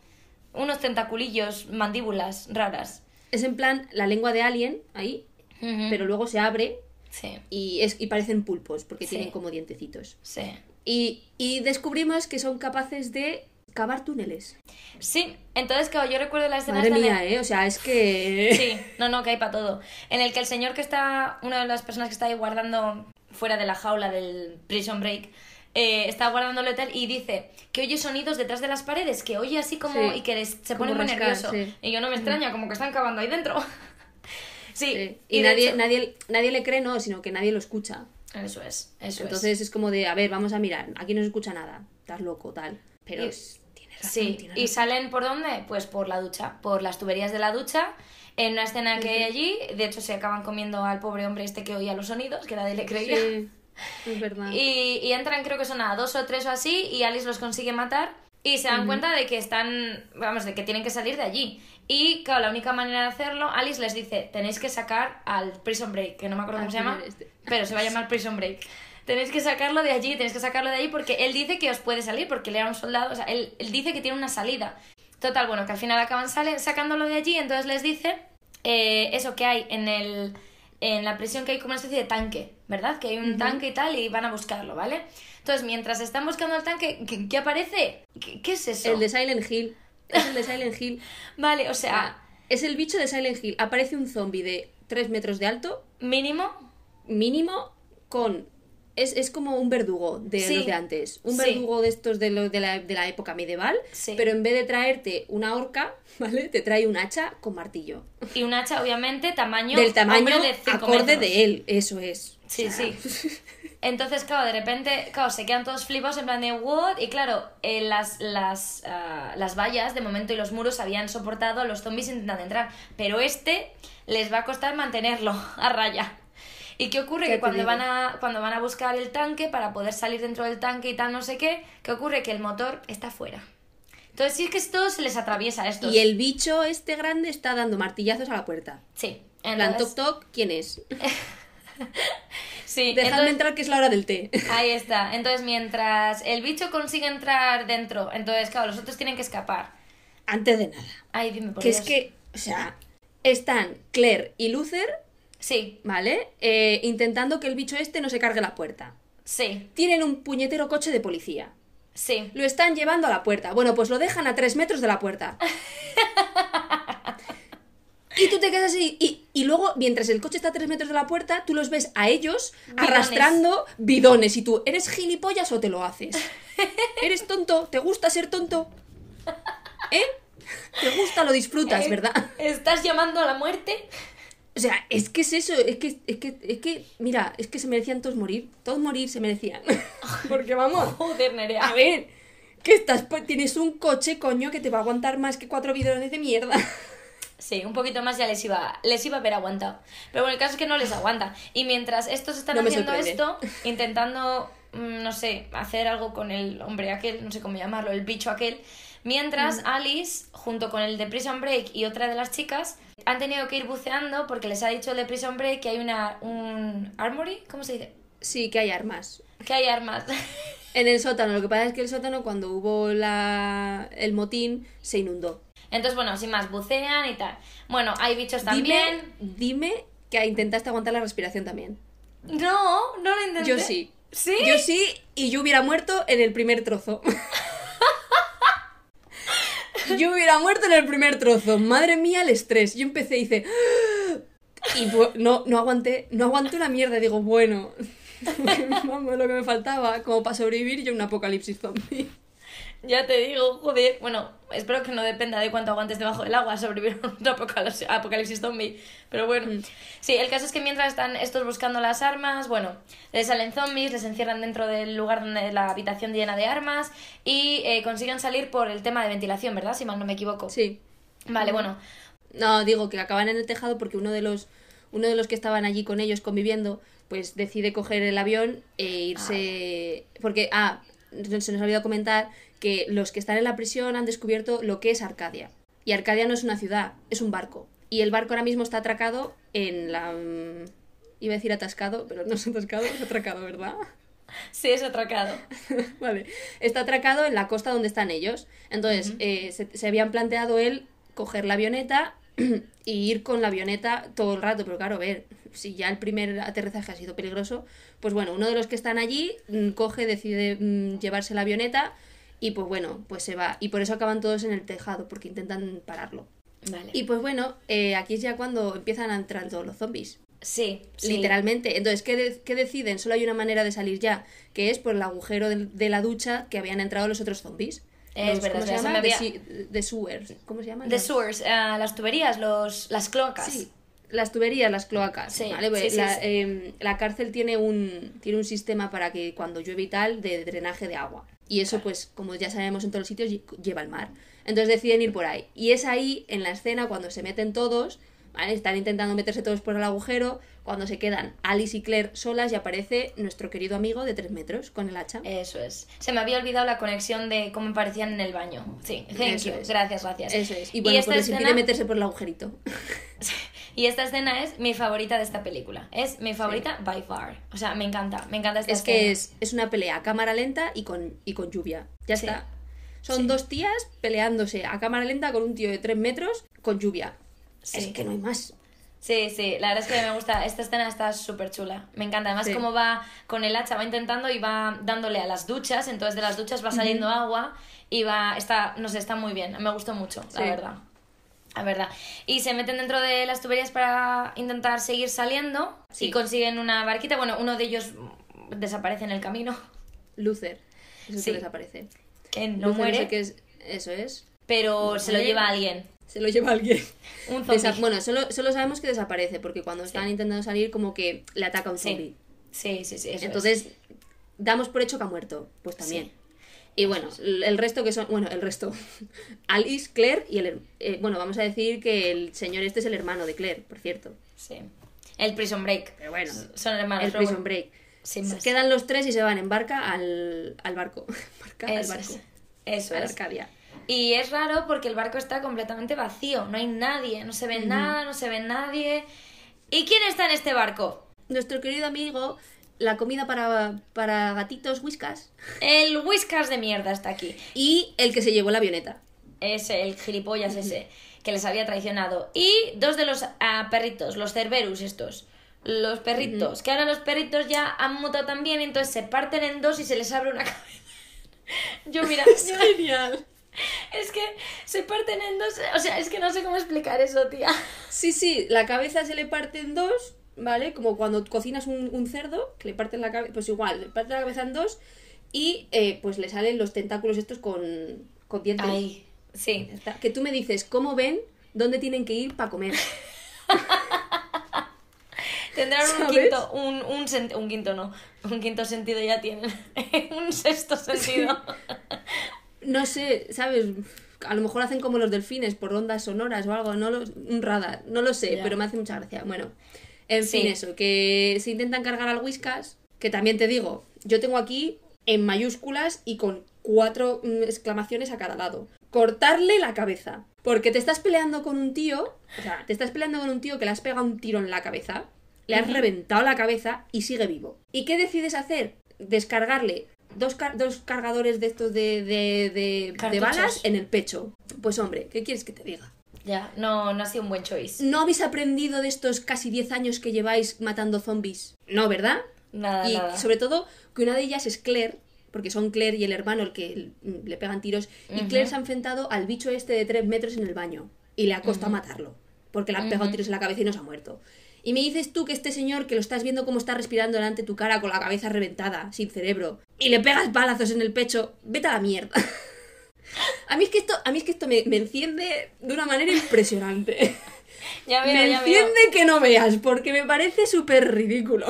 unos tentaculillos, mandíbulas raras. Es en plan la lengua de alien ahí, pero luego se abre Sí, y, es, y parecen pulpos porque Sí. tienen como dientecitos. sí. Y, y descubrimos que son capaces de cavar túneles. Sí, entonces, claro, yo recuerdo la escena... Madre el- mía, ¿eh? O sea, es que... (laughs) Sí, no, no, que hay para todo. En el que el señor que está, una de las personas que está ahí guardando fuera de la jaula del prison break, eh, está guardando el hotel y dice que oye sonidos detrás de las paredes, que oye así como Sí, y que les- se pone muy rascar, nervioso. sí. Y yo no me extraña, como que están cavando ahí dentro. (laughs) sí, Sí. Y, nadie, hecho- nadie, nadie le cree, no, sino que nadie lo escucha. Eso es, eso Entonces es. como de, a ver, vamos a mirar, aquí no se escucha nada, estás loco, tal. Pero Y- es- Sí, y salen por dónde? Pues por la ducha, por las tuberías de la ducha. En una escena que hay allí, de hecho se acaban comiendo al pobre hombre este que oía los sonidos, que nadie le creía. Sí, es verdad. Y, y entran, creo que son a dos o tres o así, y Alice los consigue matar. Y se dan cuenta de que están, vamos, de que tienen que salir de allí. Y claro, la única manera de hacerlo, Alice les dice, tenéis que sacar al Prison Break, que no me acuerdo Al cómo se llama, este. pero se va a llamar Prison Break. Tenéis que sacarlo de allí, tenéis que sacarlo de allí porque él dice que os puede salir, porque él era un soldado, o sea, él, él dice que tiene una salida. Total, bueno, que al final acaban sale, sacándolo de allí, entonces les dice eh, eso que hay en el en la prisión que hay como una especie de tanque, ¿verdad? Que hay un tanque y tal y van a buscarlo, ¿vale? Entonces, mientras están buscando el tanque, ¿qué, qué aparece? ¿Qué, qué es eso? El de Silent Hill. Es el de Silent Hill. (laughs) Vale, o sea, Es el bicho de Silent Hill. Aparece un zombie de 3 metros de alto, mínimo, mínimo, con. Es, es como un verdugo de Sí. los de antes. Un Sí. verdugo de estos de, lo- de, la, de la época medieval. Sí. Pero en vez de traerte una horca, (laughs) ¿vale? Te trae un hacha con martillo. y un hacha, obviamente, tamaño... Del tamaño de acorde metros. de él. Eso es. Sí, O sea, sí. (laughs) Entonces, claro, de repente, claro, se quedan todos flipados en plan de what? Y claro, eh, las, las, ah, las vallas de momento y los muros habían soportado a los zombies intentando entrar. Pero este les va a costar mantenerlo (laughs) a raya. ¿Y qué ocurre? Que cuando digo. van, a, cuando van a buscar el tanque para poder salir dentro del tanque y tal, no sé qué, ¿qué ocurre? Que el motor está fuera. Entonces, sí es que esto se les atraviesa a estos. Y el bicho este grande está dando martillazos a la puerta. Sí. En plan, toc toc, ¿quién es? (laughs) sí, Dejadme entrar que es la hora del té. (laughs) Ahí está. Entonces, mientras el bicho consigue entrar dentro, entonces, claro, los otros tienen que escapar. Antes de nada. Ay, dime por Que es que, o sea, están Claire y Luther, Sí, ¿vale? Eh, intentando que el bicho este no se cargue la puerta. sí, Tienen un puñetero coche de policía. sí. Lo están llevando a la puerta. Bueno, pues lo dejan a tres metros de la puerta. (laughs) Y tú te quedas así. Y, y luego, mientras el coche está a tres metros de la puerta, tú los ves a ellos Bidones. arrastrando bidones. Y tú, ¿eres gilipollas o te lo haces? (laughs) ¿Eres tonto? ¿Te gusta ser tonto? ¿Eh? ¿Te gusta? Lo disfrutas, Eh, ¿verdad? ¿Estás llamando a la muerte? O sea, es que es eso, es que, es que, es que, mira, es que se merecían todos morir, todos morir se merecían. (laughs) Porque vamos, Joder, a Nerea. ver, que estás, pues, tienes un coche, coño, que te va a aguantar más que cuatro bidones de mierda. (laughs) Sí, un poquito más ya les iba, les iba a haber aguantado. Pero bueno, el caso es que no les aguanta. Y mientras estos están No haciendo esto, (laughs) intentando, mm, no sé, hacer algo con el hombre aquel, no sé cómo llamarlo, el bicho aquel, mientras Alice, junto con el de Prison Break y otra de las chicas, han tenido que ir buceando porque les ha dicho el de Prison Break que hay una, un armory, ¿cómo se dice? Sí, que hay armas. Que hay armas. (laughs) En el sótano, lo que pasa es que el sótano, cuando hubo la, el motín, se inundó. Entonces, bueno, sin más, bucean y tal. Bueno, hay bichos también. Dime, dime que intentaste aguantar la respiración también. No, no lo intenté. Yo sí. ¿Sí? Yo sí, y yo hubiera muerto en el primer trozo. (laughs) yo hubiera muerto en el primer trozo. Madre mía, el estrés. Yo empecé y hice. Y bu- no, no aguanté, no aguanté una mierda. Digo, bueno, (laughs) vamos, lo que me faltaba, como para sobrevivir yo un apocalipsis zombie. Ya te digo, joder. Bueno, espero que no dependa de cuánto aguantes debajo del agua (laughs) sobrevivir a un apocalipsis, apocalipsis zombie. Pero bueno. Sí, el caso es que mientras están estos buscando las armas, bueno, les salen zombies, les encierran dentro del lugar donde la habitación llena de armas y eh, consiguen salir por el tema de ventilación, ¿verdad? Si mal no me equivoco. Sí. Vale, bueno. No, digo que acaban en el tejado porque uno de los, uno de los que estaban allí con ellos conviviendo, pues decide coger el avión e irse. Porque, ah, se nos ha olvidado comentar que los que están en la prisión han descubierto lo que es Arcadia. Y Arcadia no es una ciudad, es un barco. Y el barco ahora mismo está atracado en la. mm, Iba a decir atascado, pero no es atascado, es atracado, ¿verdad? Sí, es atracado. (laughs) vale. Está atracado en la costa donde están ellos. Entonces, eh, se, se habían planteado él coger la avioneta (clears throat) y ir con la avioneta todo el rato. Pero claro, a ver, si ya el primer aterrizaje ha sido peligroso, pues bueno, uno de los que están allí mm, coge, decide mm, llevarse la avioneta y pues bueno, pues se va. Y por eso acaban todos en el tejado, porque intentan pararlo. Vale. Y pues bueno, eh, aquí es ya cuando empiezan a entrar todos los zombies. Sí, sí. Literalmente. Entonces, ¿qué, de- qué deciden? Solo hay una manera de salir ya, que es por el agujero de, de la ducha que habían entrado los otros zombies. Es Los- verdad, ¿Cómo se llama? De, de sewers. ¿Cómo se llama? Los- sewers, ah, las tuberías, los, las cloacas. Sí, las tuberías, las cloacas. Sí, ¿vale? Sí, sí, la, sí. em, la cárcel tiene un, tiene un sistema para que cuando llueve y tal, de drenaje de agua. Y eso, pues, como ya sabemos en todos los sitios, lle- lleva al mar. Entonces deciden ir por ahí. Y es ahí, en la escena, cuando se meten todos, ¿vale? Están intentando meterse todos por el agujero, cuando se quedan Alice y Claire solas y aparece nuestro querido amigo de tres metros con el hacha. Eso es. Se me había olvidado la conexión de cómo parecían en el baño. Sí, thank you. Gracias, gracias. Eso es. Y bueno, esta pues les impide escena- meterse por el agujerito. (laughs) Y esta escena es mi favorita de esta película. Es mi favorita by far. O sea, me encanta, me encanta esta es escena. que es, es una pelea a cámara lenta y con, y con lluvia. Ya Sí. está. Son Sí. dos tías peleándose a cámara lenta con un tío de tres metros con lluvia. Es que no hay más. Sí, sí, la verdad es que me gusta. Esta escena está súper chula. Me encanta. Además, Sí. cómo va con el hacha, va intentando y va dándole a las duchas. Entonces, de las duchas va saliendo agua y va. Está, no sé, está muy bien. Me gustó mucho, la verdad. La verdad. Y se meten dentro de las tuberías para intentar seguir saliendo Sí. y consiguen una barquita. Bueno, uno de ellos desaparece en el camino. Luther. Sí. que desaparece. Que no Luther muere, sé qué es. Eso es. pero se lo lleva alguien. Se lo lleva alguien. (laughs) Un zombie. Bueno, solo, solo sabemos que desaparece, porque cuando están intentando salir, como que le ataca un zombie. Sí, sí, sí. eso es. Entonces, damos por hecho que ha muerto. Pues también. Y bueno, el resto que son. Bueno, el resto. (laughs) Alice, Claire y el. eh, bueno, vamos a decir que el señor este es el hermano de Claire, por cierto. Sí. El Prison Break. Pero bueno, Son hermanos. el Prison Break. Sin Se más. quedan los tres y se van en barca al, al barco. (laughs) Barca al Eso barco. es. Eso a es. Arcadia. Y es raro porque el barco está completamente vacío, no hay nadie, no se ve nada, no se ve nadie. ¿Y quién está en este barco? Nuestro querido amigo, la comida para, para gatitos, whiskas. El Whiskas de mierda está aquí. Y el que se llevó la avioneta. Es el gilipollas ese que les había traicionado. Y dos de los ah, perritos, los Cerberus estos. Los perritos, que ahora los perritos ya han mutado también entonces se parten en dos y se les abre una (laughs) cabeza. Yo mira, yo- genial. es que se parten en dos, o sea, es que no sé cómo explicar eso, tía. Sí, sí, la cabeza se le parte en dos, ¿vale? Como cuando cocinas un, un cerdo, que le parten la cabeza, pues igual, le parte la cabeza en dos y eh, pues le salen los tentáculos estos con, con dientes. Ay, sí. Que tú me dices, ¿cómo ven dónde tienen que ir para comer? (laughs) Tendrán un ¿Sabes? quinto, un, un, un quinto no, un quinto sentido ya tienen, (laughs) un sexto sentido. (laughs) No sé, ¿sabes? A lo mejor hacen como los delfines por ondas sonoras o algo, no lo, un radar, no lo sé, pero me hace mucha gracia. Bueno, en Sí. fin, eso, que se intentan cargar al Whiskas, que también te digo, yo tengo aquí en mayúsculas y con cuatro mm, exclamaciones a cada lado. Cortarle la cabeza. Porque te estás peleando con un tío, o sea, te estás peleando con un tío que le has pegado un tiro en la cabeza, le has reventado la cabeza y sigue vivo. ¿Y qué decides hacer? Descargarle dos, car- dos cargadores de estos de, de, de- de balas en el pecho. Pues hombre, ¿qué quieres que te diga? Ya, no, no ha sido un buen choice. ¿No habéis aprendido de estos casi 10 años que lleváis matando zombies? No, ¿verdad? Nada, y nada. sobre todo que una de ellas es Claire, porque son Claire y el hermano el que le pegan tiros, y. Claire se ha enfrentado al bicho este de 3 metros en el baño, y le ha costado matarlo, porque le han pegado tiros en la cabeza y no se ha muerto. Y me dices tú que este señor, que lo estás viendo cómo está respirando delante de tu cara con la cabeza reventada, sin cerebro, y le pegas balazos en el pecho, vete a la mierda. (laughs) A mí es que esto, a mí es que esto me, me enciende de una manera impresionante. (laughs) Ya veo, me ya veo. enciende que no veas, porque me parece súper ridículo.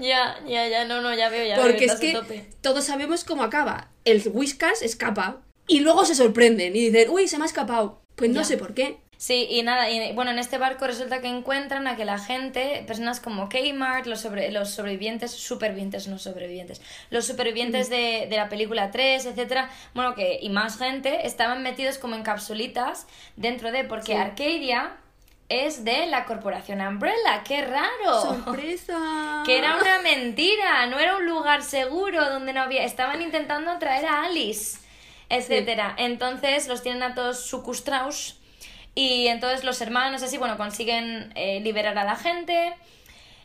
Ya, ya, ya, no, no, ya veo, ya Porque veo. es que tope. todos sabemos cómo acaba. El Whiskas escapa y luego se sorprenden y dicen, uy, se me ha escapado. Pues no Ya. sé por qué. Sí, y nada, y bueno, en este barco resulta que encuentran a que la gente, personas como Kmart, los, sobre, los sobrevivientes, supervivientes, no sobrevivientes, los supervivientes de, de la película 3, etcétera, bueno, que, y más gente, estaban metidos como en capsulitas dentro de, porque Sí. Arcadia es de la corporación Umbrella, qué raro. ¡Sorpresa! (laughs) Que era una mentira, no era un lugar seguro donde no había. Estaban intentando atraer a Alice, etcétera. Entonces los tienen a todos secuestrados y entonces los hermanos así, bueno, consiguen eh, liberar a la gente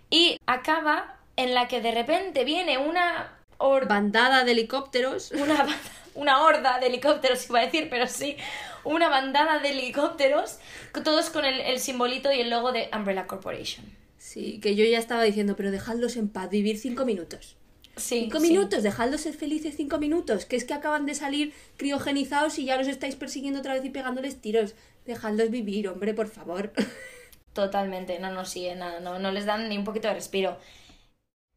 y acaba en la que de repente viene una horda Bandada de helicópteros. una, una horda de helicópteros, iba a decir, pero sí, una bandada de helicópteros, todos con el, el simbolito y el logo de Umbrella Corporation. Sí, que yo ya estaba diciendo, pero dejadlos en paz, vivir cinco minutos. Sí, Cinco sí. minutos, dejadlos ser felices cinco minutos, que es que acaban de salir criogenizados y ya los estáis persiguiendo otra vez y pegándoles tiros. Dejadlos vivir, hombre, por favor. (laughs) Totalmente, no, no, sí, nada, no, no les dan ni un poquito de respiro.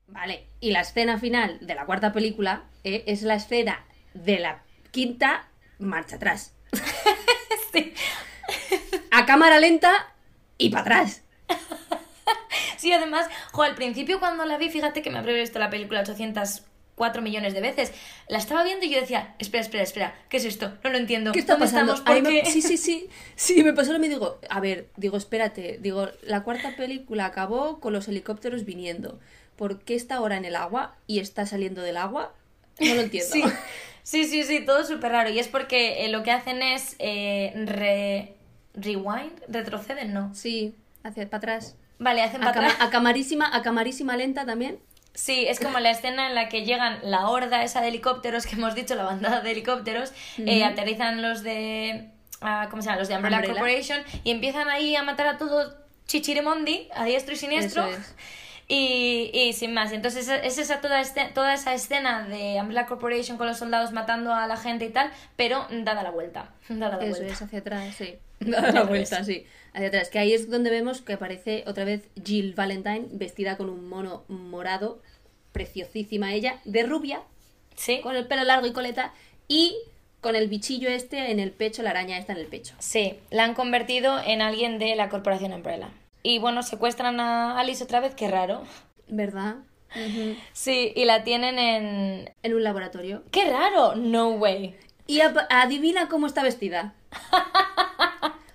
Vale, y la escena final de la cuarta película eh, es la escena de la quinta, marcha atrás. (laughs) Sí. A cámara lenta y para atrás. (laughs) Sí, además, jo, al principio cuando la vi, fíjate que me habré visto la película 804 millones de veces. La estaba viendo y yo decía, espera, espera, espera, ¿qué es esto? No lo entiendo. ¿Qué está ¿Dónde pasando? estamos? Ahí ¿Por me-? Sí, sí, sí. Sí, me pasó lo mismo. Digo, a ver, digo, espérate. Digo, la cuarta película acabó con los helicópteros viniendo. ¿Por qué está ahora en el agua y está saliendo del agua? No lo entiendo. Sí, sí, sí, sí, todo súper raro. Y es porque eh, lo que hacen es eh, re- rewind, retroceden, ¿no? Sí, hacia para atrás. Vale, hacen para atrás. a camarísima, a camarísima lenta también. Sí, es como la escena en la que llegan la horda esa de helicópteros que hemos dicho, la bandada de helicópteros, eh, aterrizan los de... ah, ¿Cómo se llama? Los de Umbrella, Umbrella. Corporation y empiezan ahí a matar a todo chichirimondi, a diestro y siniestro. Es. (laughs) Y, y sin más, entonces es, es esa toda, este- toda esa escena de Umbrella Corporation con los soldados matando a la gente y tal, pero dada la vuelta. (laughs) Dada la Eso vuelta. es, hacia atrás, sí. (laughs) Da la vuelta, sí. Hacia atrás. Que ahí es donde vemos que aparece otra vez Jill Valentine vestida con un mono morado, preciosísima ella, de rubia, Sí, con el pelo largo y coleta, y con el bichillo este en el pecho, la araña esta en el pecho. sí, la han convertido en alguien de la corporación Umbrella. Y bueno, secuestran a Alice otra vez, qué raro. ¿Verdad? Sí, y la tienen en... En un laboratorio. ¡Qué raro! No way. Y adivina cómo está vestida. (laughs)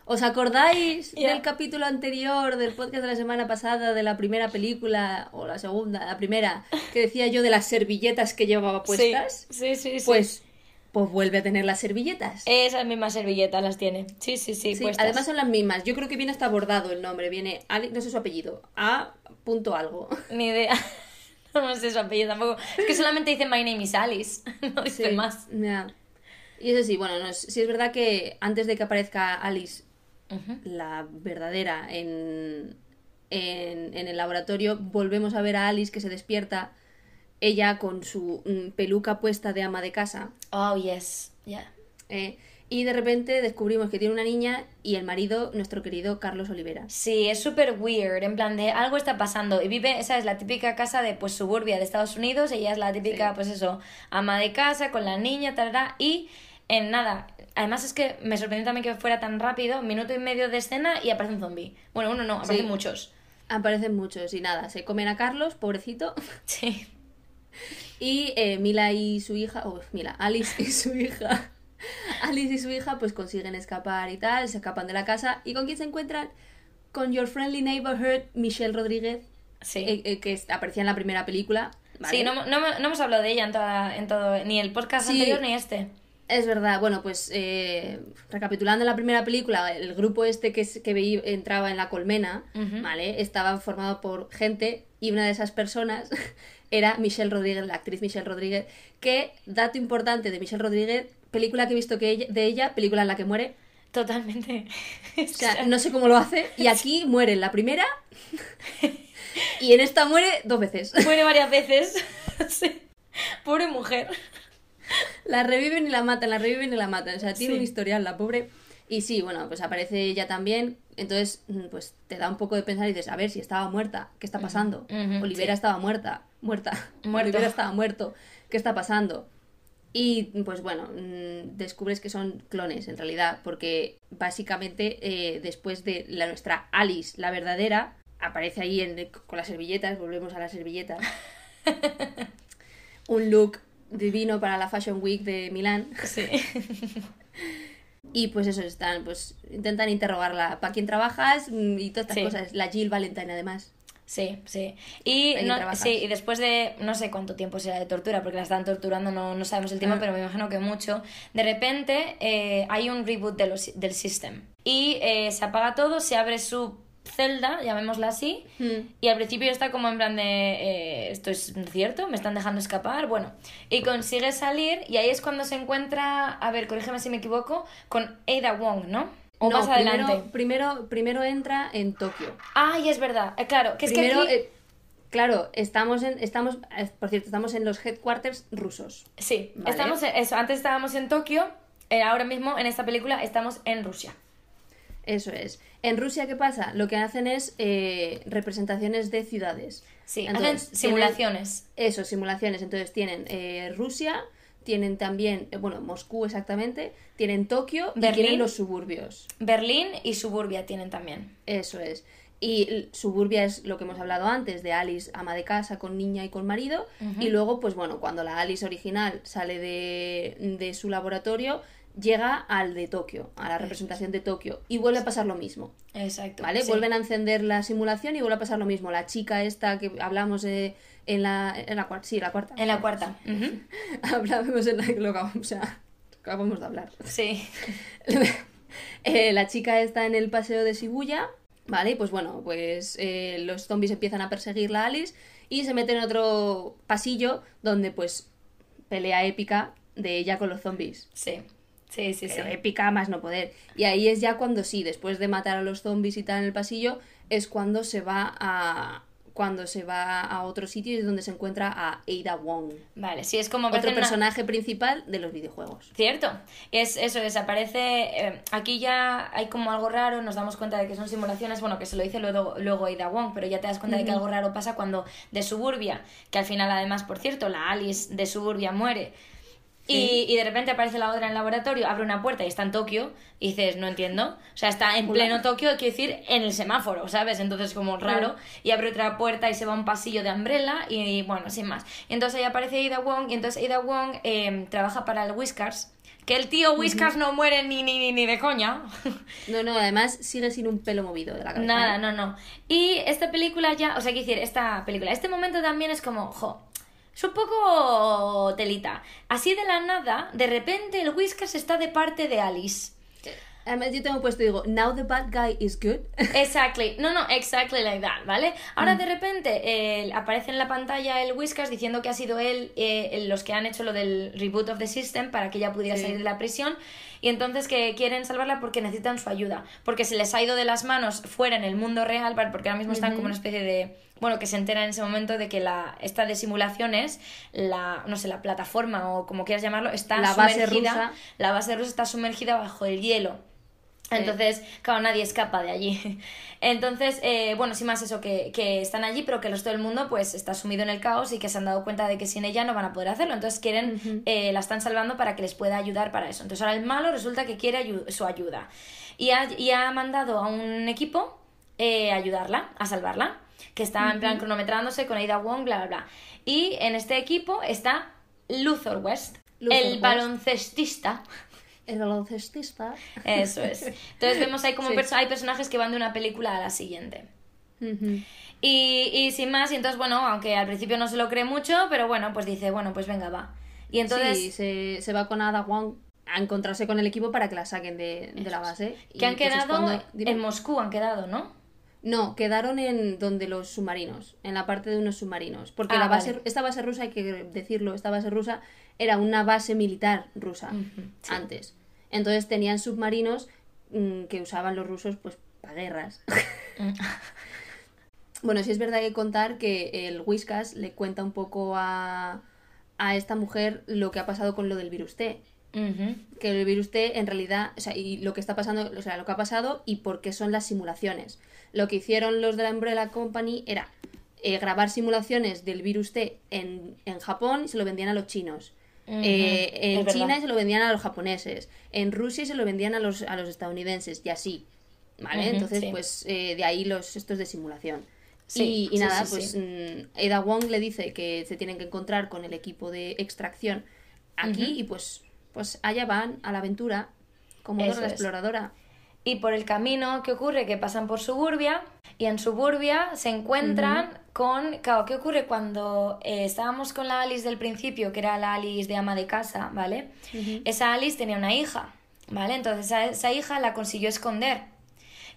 ¿Os acordáis del capítulo anterior del podcast de la semana pasada de la primera película o la segunda, la primera, que decía yo de las servilletas que llevaba puestas? Sí, sí, sí. Pues, pues vuelve a tener las servilletas. Esas mismas servilletas las tiene. Sí, sí, sí. Sí, puestas. además son las mismas. Yo creo que viene hasta bordado el nombre. Viene, Ali- no sé su apellido, A. punto algo. Ni idea. (laughs) No sé su apellido tampoco. Es que solamente dice My name is Alice. (laughs) No dice Sí, más. ya. Y eso sí, bueno, no sí es verdad que antes de que aparezca Alice La verdadera en, en, en el laboratorio, volvemos a ver a Alice que se despierta, ella con su mm, peluca puesta de ama de casa, Oh, yes. Yeah. ¿eh? y de repente descubrimos que tiene una niña y el marido, nuestro querido Carlos Olivera. Sí, es súper weird, en plan de algo está pasando. Y vive, esa es la típica casa de pues suburbia de Estados Unidos, ella es la típica, Sí. pues eso, ama de casa, con la niña, tal, y en nada. Además es que me sorprendió también que fuera tan rápido, minuto y medio de escena y aparece un zombie. Bueno, uno no, aparecen Sí. muchos. Aparecen muchos y nada, se comen a Carlos, pobrecito, (laughs) Sí. y eh, Mila y su hija, oh, Mila, Alice y su hija, (laughs) Alice y su hija pues consiguen escapar y tal, se escapan de la casa, ¿y con quién se encuentran? Con Your Friendly Neighborhood, Michelle Rodríguez, Sí. eh, eh, que aparecía en la primera película. ¿vale? Sí, no, no, no hemos hablado de ella en, toda, en todo, ni el podcast Sí. anterior ni este. Es verdad, bueno, pues eh, recapitulando la primera película, el grupo este que, que veí- entraba en la colmena. ¿vale? Estaba formado por gente y una de esas personas (laughs) era Michelle Rodríguez, la actriz Michelle Rodríguez, que, dato importante de Michelle Rodríguez, película que he visto que ella- de ella, película en la que muere, Totalmente. (laughs) o sea, no sé cómo lo hace, y aquí muere en la primera (laughs) y en esta muere dos veces. Muere varias veces. sí. Pobre mujer. (laughs) La reviven y la matan, la reviven y la matan. O sea, tiene Sí. un historial, la pobre. Y sí, bueno, pues aparece ella también. Entonces, mm, pues te da un poco de pensar y dices, a ver, si estaba muerta, ¿qué está pasando? Olivera sí. estaba muerta, muerta. (laughs) Muerto. Olivera estaba muerto. ¿Qué está pasando? Y pues bueno, mm, descubres que son clones en realidad, porque básicamente eh, después de la nuestra Alice, la verdadera, aparece ahí en- con las servilletas, volvemos a las servilletas. (laughs) un look divino para la Fashion Week de Milán. Sí. (laughs) Y pues eso, están, pues intentan interrogarla. ¿Para quién trabajas? Mm, Y todas estas Sí. cosas. La Jill Valentine, además. Sí, sí. Y, no, sí, y después de no sé cuánto tiempo será de tortura, porque la están torturando, no, no sabemos el tiempo, Ah. pero me imagino que mucho. De repente eh, hay un reboot de los- del system. Y eh, se apaga todo, se abre su celda, llamémosla así, Mm. y al principio está como en plan de, eh, ¿esto es cierto? ¿Me están dejando escapar? Bueno, y consigue salir y ahí es cuando se encuentra, a ver, corrígeme si me equivoco, con Ada Wong, ¿no? O No, más adelante. Primero, primero, primero entra en Tokio. Ay, es verdad, eh, claro, que es primero, que aquí... eh, claro, estamos en, estamos, por cierto, estamos en los headquarters rusos. Sí, Vale. estamos en, eso, antes estábamos en Tokio, ahora mismo en esta película estamos en Rusia. Eso es. En Rusia, ¿qué pasa? Lo que hacen es eh, representaciones de ciudades. Sí, Entonces, hacen simulaciones. Eso, simulaciones. Entonces tienen eh, Rusia, tienen también, eh, bueno, Moscú exactamente, tienen Tokio y Berlín. tienen los suburbios. Berlín y Suburbia tienen también. Eso es. Y Suburbia es lo que hemos hablado antes, de Alice, ama de casa, con niña y con marido. Y luego, pues bueno, cuando la Alice original sale de, de su laboratorio, llega al de Tokio, a la representación de Tokio. Y vuelve a pasar lo mismo. Exacto. ¿Vale? sí. Vuelven a encender la simulación y vuelve a pasar lo mismo. La chica esta que hablamos de- en la, en la cuarta. Sí, la cuarta. En la cuarta. (laughs) Hablamos en la lo acabamos, o sea, acabamos de hablar. Sí. (laughs) Eh, la chica está en el paseo de Shibuya, ¿vale? Y pues bueno, pues eh, los zombies empiezan a perseguirla a Alice y se mete en otro pasillo donde pues pelea épica de ella con los zombies. Sí. Sí, sí, sí. Épica más no poder. Y ahí es ya cuando sí, después de matar a los zombies y tal en el pasillo, es cuando se va a cuando se va a otro sitio y es donde se encuentra a Ada Wong, Vale, sí, es como otro una- personaje principal de los videojuegos. Cierto, es eso, desaparece. eh, aquí ya hay como algo raro, nos damos cuenta de que son simulaciones, bueno, que se lo dice luego, luego Ada Wong, pero ya te das cuenta de que algo raro pasa cuando de Suburbia, que al final además, por cierto, la Alice de Suburbia muere. Y, y de repente aparece la otra en el laboratorio, abre una puerta y está en Tokio, y dices, no entiendo. O sea, está en pleno Tokio, quiero decir, en el semáforo, ¿sabes? Entonces, como raro. Y abre otra puerta y se va a un pasillo de Umbrella, y, bueno, sin más. Y entonces ahí aparece Ada Wong, y entonces Ada Wong eh, trabaja para el Whiskers. Que el tío Whiskers no muere ni, ni, ni, de coña. (laughs) No, no, además sigue sin un pelo movido de la cabeza. Nada, ¿eh? no, no. Y esta película ya, o sea, quiero decir, esta película, este momento también es como, jo, es un poco telita. Así de la nada, de repente el Whiskers está de parte de Alice. Además, yo tengo puesto, digo, now the bad guy is good. (laughs) Exactly, no, no, exactly like that, ¿vale? Ahora de repente eh, aparece en la pantalla el Whiskas diciendo que ha sido él eh, los que han hecho lo del reboot of the system para que ella pudiera Sí. salir de la prisión y entonces que quieren salvarla porque necesitan su ayuda, porque se les ha ido de las manos fuera en el mundo real, porque ahora mismo están como una especie de bueno, que se entera en ese momento de que la esta de simulaciones, la no sé, la plataforma o como quieras llamarlo, está La base sumergida, rusa. la base rusa está sumergida bajo el hielo. Entonces, claro, nadie escapa de allí. (laughs) Entonces, eh, bueno, sin más eso, que, que están allí, pero que el resto del mundo pues está sumido en el caos y que se han dado cuenta de que sin ella no van a poder hacerlo. Entonces quieren, eh, la están salvando para que les pueda ayudar para eso. Entonces ahora el malo resulta que quiere ayu- su ayuda. Y ha, y ha mandado a un equipo eh, a ayudarla, a salvarla, que está en plan cronometrándose con Ada Wong, bla, bla, bla. Y en este equipo está Luthor West, Luthor el West. baloncestista. El baloncestista. Eso es. Entonces vemos ahí como Sí. perso- hay personajes que van de una película a la siguiente. Y, y sin más, y entonces, bueno, aunque al principio no se lo cree mucho, pero bueno, pues dice, bueno, pues venga, va. Y entonces, Sí, se, se va con Ada Wong a encontrarse con el equipo para que la saquen de, de la base. que Y, han pues, es quedado cuando- en Moscú, han quedado, ¿no? No, quedaron en donde los submarinos, en la parte de unos submarinos. Porque Ah, la base, vale. esta base rusa, hay que decirlo, esta base rusa era una base militar rusa sí. antes. Entonces tenían submarinos mm, que usaban los rusos pues para guerras. Mm. bueno, sí es verdad que contar que el Whiskas le cuenta un poco a, a esta mujer lo que ha pasado con lo del virus T. Que el virus T en realidad, o sea, y lo que está pasando, o sea, lo que ha pasado y por qué son las simulaciones. Lo que hicieron los de la Umbrella Company era eh, grabar simulaciones del virus T en, en Japón y se lo vendían a los chinos. Eh, en es verdad. China y se lo vendían a los japoneses. En Rusia se lo vendían a los, a los estadounidenses y así. ¿Vale? Entonces, sí. pues eh, de ahí los estos de simulación. Sí, y, nada, sí, pues mm, Ada Wong le dice que se tienen que encontrar con el equipo de extracción aquí y pues, pues allá van a la aventura como Dora la es. Y por el camino, ¿qué ocurre? Que pasan por Suburbia y en Suburbia se encuentran con... Claro, ¿qué ocurre cuando eh, estábamos con la Alice del principio, que era la Alice de ama de casa, ¿vale? Esa Alice tenía una hija, ¿vale? Entonces esa, esa hija la consiguió esconder.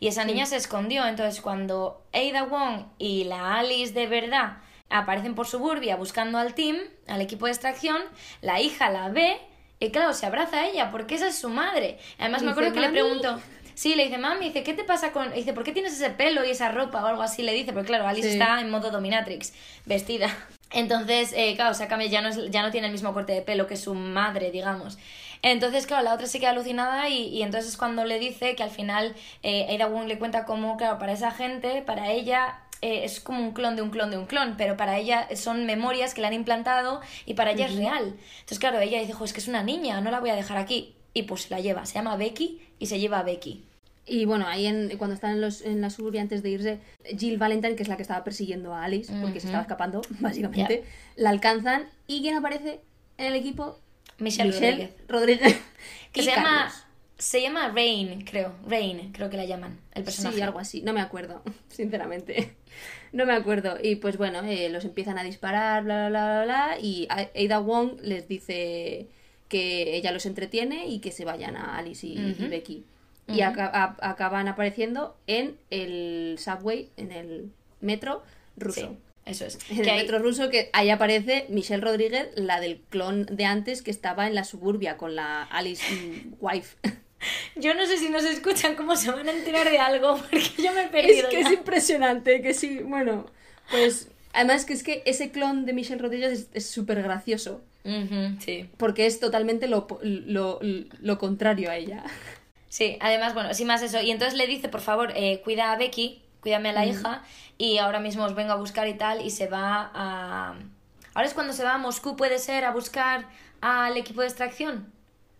Y esa niña se escondió. Entonces cuando Ada Wong y la Alice de verdad aparecen por Suburbia buscando al team, al equipo de extracción, la hija la ve y claro, se abraza a ella porque esa es su madre. Además me acuerdo que le "Mami". Sí, le dice, mami, dice, ¿qué te pasa con...? Dice, ¿por qué tienes ese pelo y esa ropa o algo así? Le dice, porque claro, Alice Sí. está en modo dominatrix, vestida. (laughs) Entonces, eh, claro, o sea, cambia, ya no, es- ya no tiene el mismo corte de pelo que su madre, digamos. Entonces, claro, la otra se queda alucinada y, y entonces es cuando le dice que al final eh, Ada Wong le cuenta cómo, claro, para esa gente, para ella, eh, es como un clon de un clon de un clon, pero para ella son memorias que le han implantado y para ella es real. Entonces, claro, ella dice, jo, es que es una niña, no la voy a dejar aquí. Y pues se la lleva, se llama Becky y se lleva a Becky. Y bueno, ahí en, cuando están en, los, en la suburbia antes de irse, Jill Valentine, que es la que estaba persiguiendo a Alice, porque se estaba escapando, (laughs) básicamente, la alcanzan. ¿Y quién aparece en el equipo? Michelle, Michelle Rodríguez. Rodríguez. (laughs) Que se llama, se llama Rain, creo. Rain, creo que la llaman, el personaje. Sí, algo así. No me acuerdo, (laughs) sinceramente. No me acuerdo. Y pues bueno, eh, los empiezan a disparar, bla, bla, bla, bla. Y Ada Wong les dice que ella los entretiene y que se vayan a Alice y. Becky. Y aca- a- acaban apareciendo en el subway, en el metro ruso. Sí, eso es. En Que el hay- metro ruso, que ahí aparece Michelle Rodríguez, la del clon de antes que estaba en la suburbia con la Alice wife. (laughs) Yo no sé si nos escuchan cómo se van a enterar de algo, porque yo me he Es perdido. que ya. es impresionante, que sí, bueno, pues además que es que ese clon de Michelle Rodríguez es- es súper gracioso, Ujú, sí. porque es totalmente lo, lo, lo contrario a ella. Sí, además, bueno, sin más eso. Y entonces le dice, por favor, eh, cuida a Becky, cuídame a la hija, y ahora mismo os vengo a buscar y tal, y se va a... Ahora es cuando se va a Moscú, puede ser, a buscar al equipo de extracción.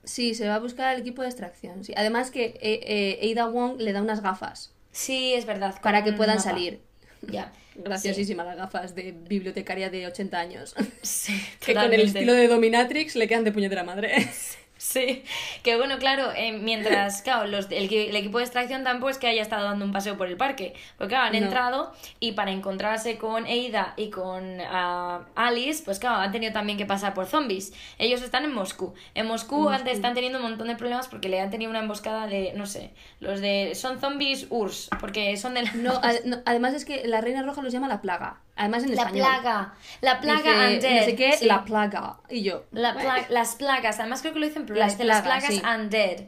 Sí, se va a buscar al equipo de extracción, sí. Además que eh, eh, Ada Wong le da unas gafas Sí, es verdad. para que puedan salir. (laughs) Ya. Graciosísimas las gafas de bibliotecaria de 80 años. Sí, (laughs) que con el estilo de Dominatrix le quedan de puñetera madre. Sí, que bueno, claro, eh, mientras, (laughs) claro, los, el, el equipo de extracción tampoco es que haya estado dando un paseo por el parque, porque claro, han No. entrado y para encontrarse con Eida y con ah, Alice, pues claro, han tenido también que pasar por zombies. Ellos están en Moscú. En Moscú, antes están teniendo un montón de problemas porque le han tenido una emboscada de, no sé, los de... Son zombies URSS, porque son de la... No, (laughs) ad- no, además es que la Reina Roja los llama la plaga. Además en la español. plaga, la plaga Dice, undead. No sé qué, sí. la plaga. Y yo. La pla- las plagas, además creo que lo dicen Las las plagas, plagas sí. undead.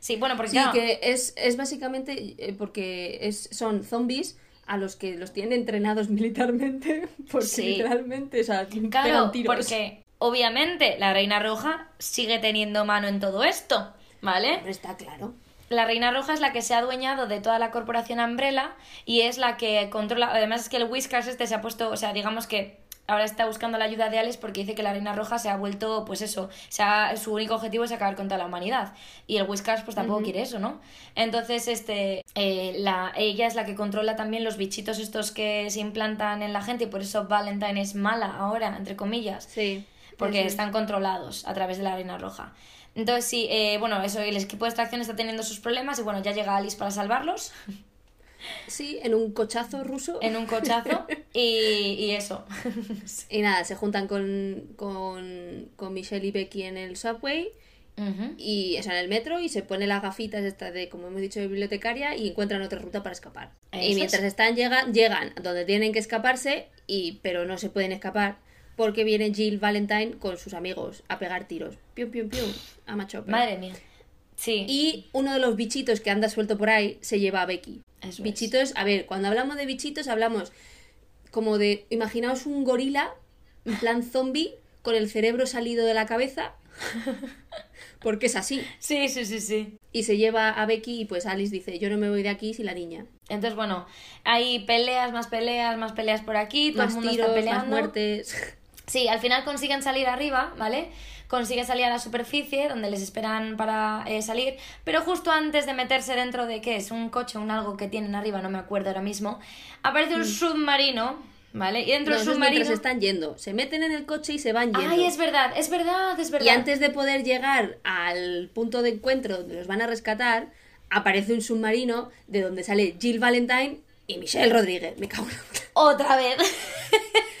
Sí, bueno, porque Sí, claro, que es, es básicamente eh, porque es, son zombies a los que los tienen entrenados (laughs) militarmente, porque Sí. literalmente, o sea, Claro, tiros. porque obviamente la Reina Roja sigue teniendo mano en todo esto, ¿vale? Hombre, está claro. La Reina Roja es la que se ha adueñado de toda la corporación Umbrella y es la que controla. Además, es que el Whiskers este se ha puesto. O sea, digamos que ahora está buscando la ayuda de Alice porque dice que la Reina Roja se ha vuelto, pues eso. Se ha- su único objetivo es acabar con toda la humanidad. Y el Whiskers, pues tampoco quiere eso, ¿no? Entonces, este. eh, la, ella es la que controla también los bichitos estos que se implantan en la gente y por eso Valentine es mala ahora, entre comillas Sí. porque están controlados a través de la arena roja. Entonces, sí, eh, bueno, eso, el equipo de extracción está teniendo sus problemas y bueno, ya llega Alice para salvarlos (laughs) Sí, en un cochazo ruso. en un cochazo y, y eso. (laughs) Y nada, se juntan con, con, con Michelle y Becky en el subway y o sea, en el metro y se pone las gafitas esta de, como hemos dicho, de bibliotecaria y encuentran otra ruta para escapar. Y mientras es. están llegan, llegan a donde tienen que escaparse, y pero no se pueden escapar porque viene Jill Valentine con sus amigos a pegar tiros. Pium, pium, pium. A macho. Madre mía. Sí. Y uno de los bichitos que anda suelto por ahí se lleva a Becky. Eso es. bichitos, a ver, cuando hablamos de bichitos hablamos como de, imaginaos un gorila en plan zombie con el cerebro salido de la cabeza, (laughs) porque es así. Sí, sí, sí, sí. Y se lleva a Becky y pues Alice dice, yo no me voy de aquí sin la niña. Entonces, bueno, hay peleas, más peleas, más peleas por aquí, todo Más el mundo tiros, está más muertes. Sí, al final consiguen salir arriba, ¿vale? Consiguen salir a la superficie donde les esperan para eh, salir, pero justo antes de meterse dentro de, ¿qué es? Un coche, un algo que tienen arriba, no me acuerdo ahora mismo, aparece un submarino, ¿vale? Y dentro Mm. No, del submarino... mientras están yendo. Se meten en el coche y se van yendo. Ay, es verdad, es verdad, es verdad. Y antes de poder llegar al punto de encuentro donde los van a rescatar, aparece un submarino de donde sale Jill Valentine y Michelle Rodríguez. Me cago en la, Otra vez. (laughs)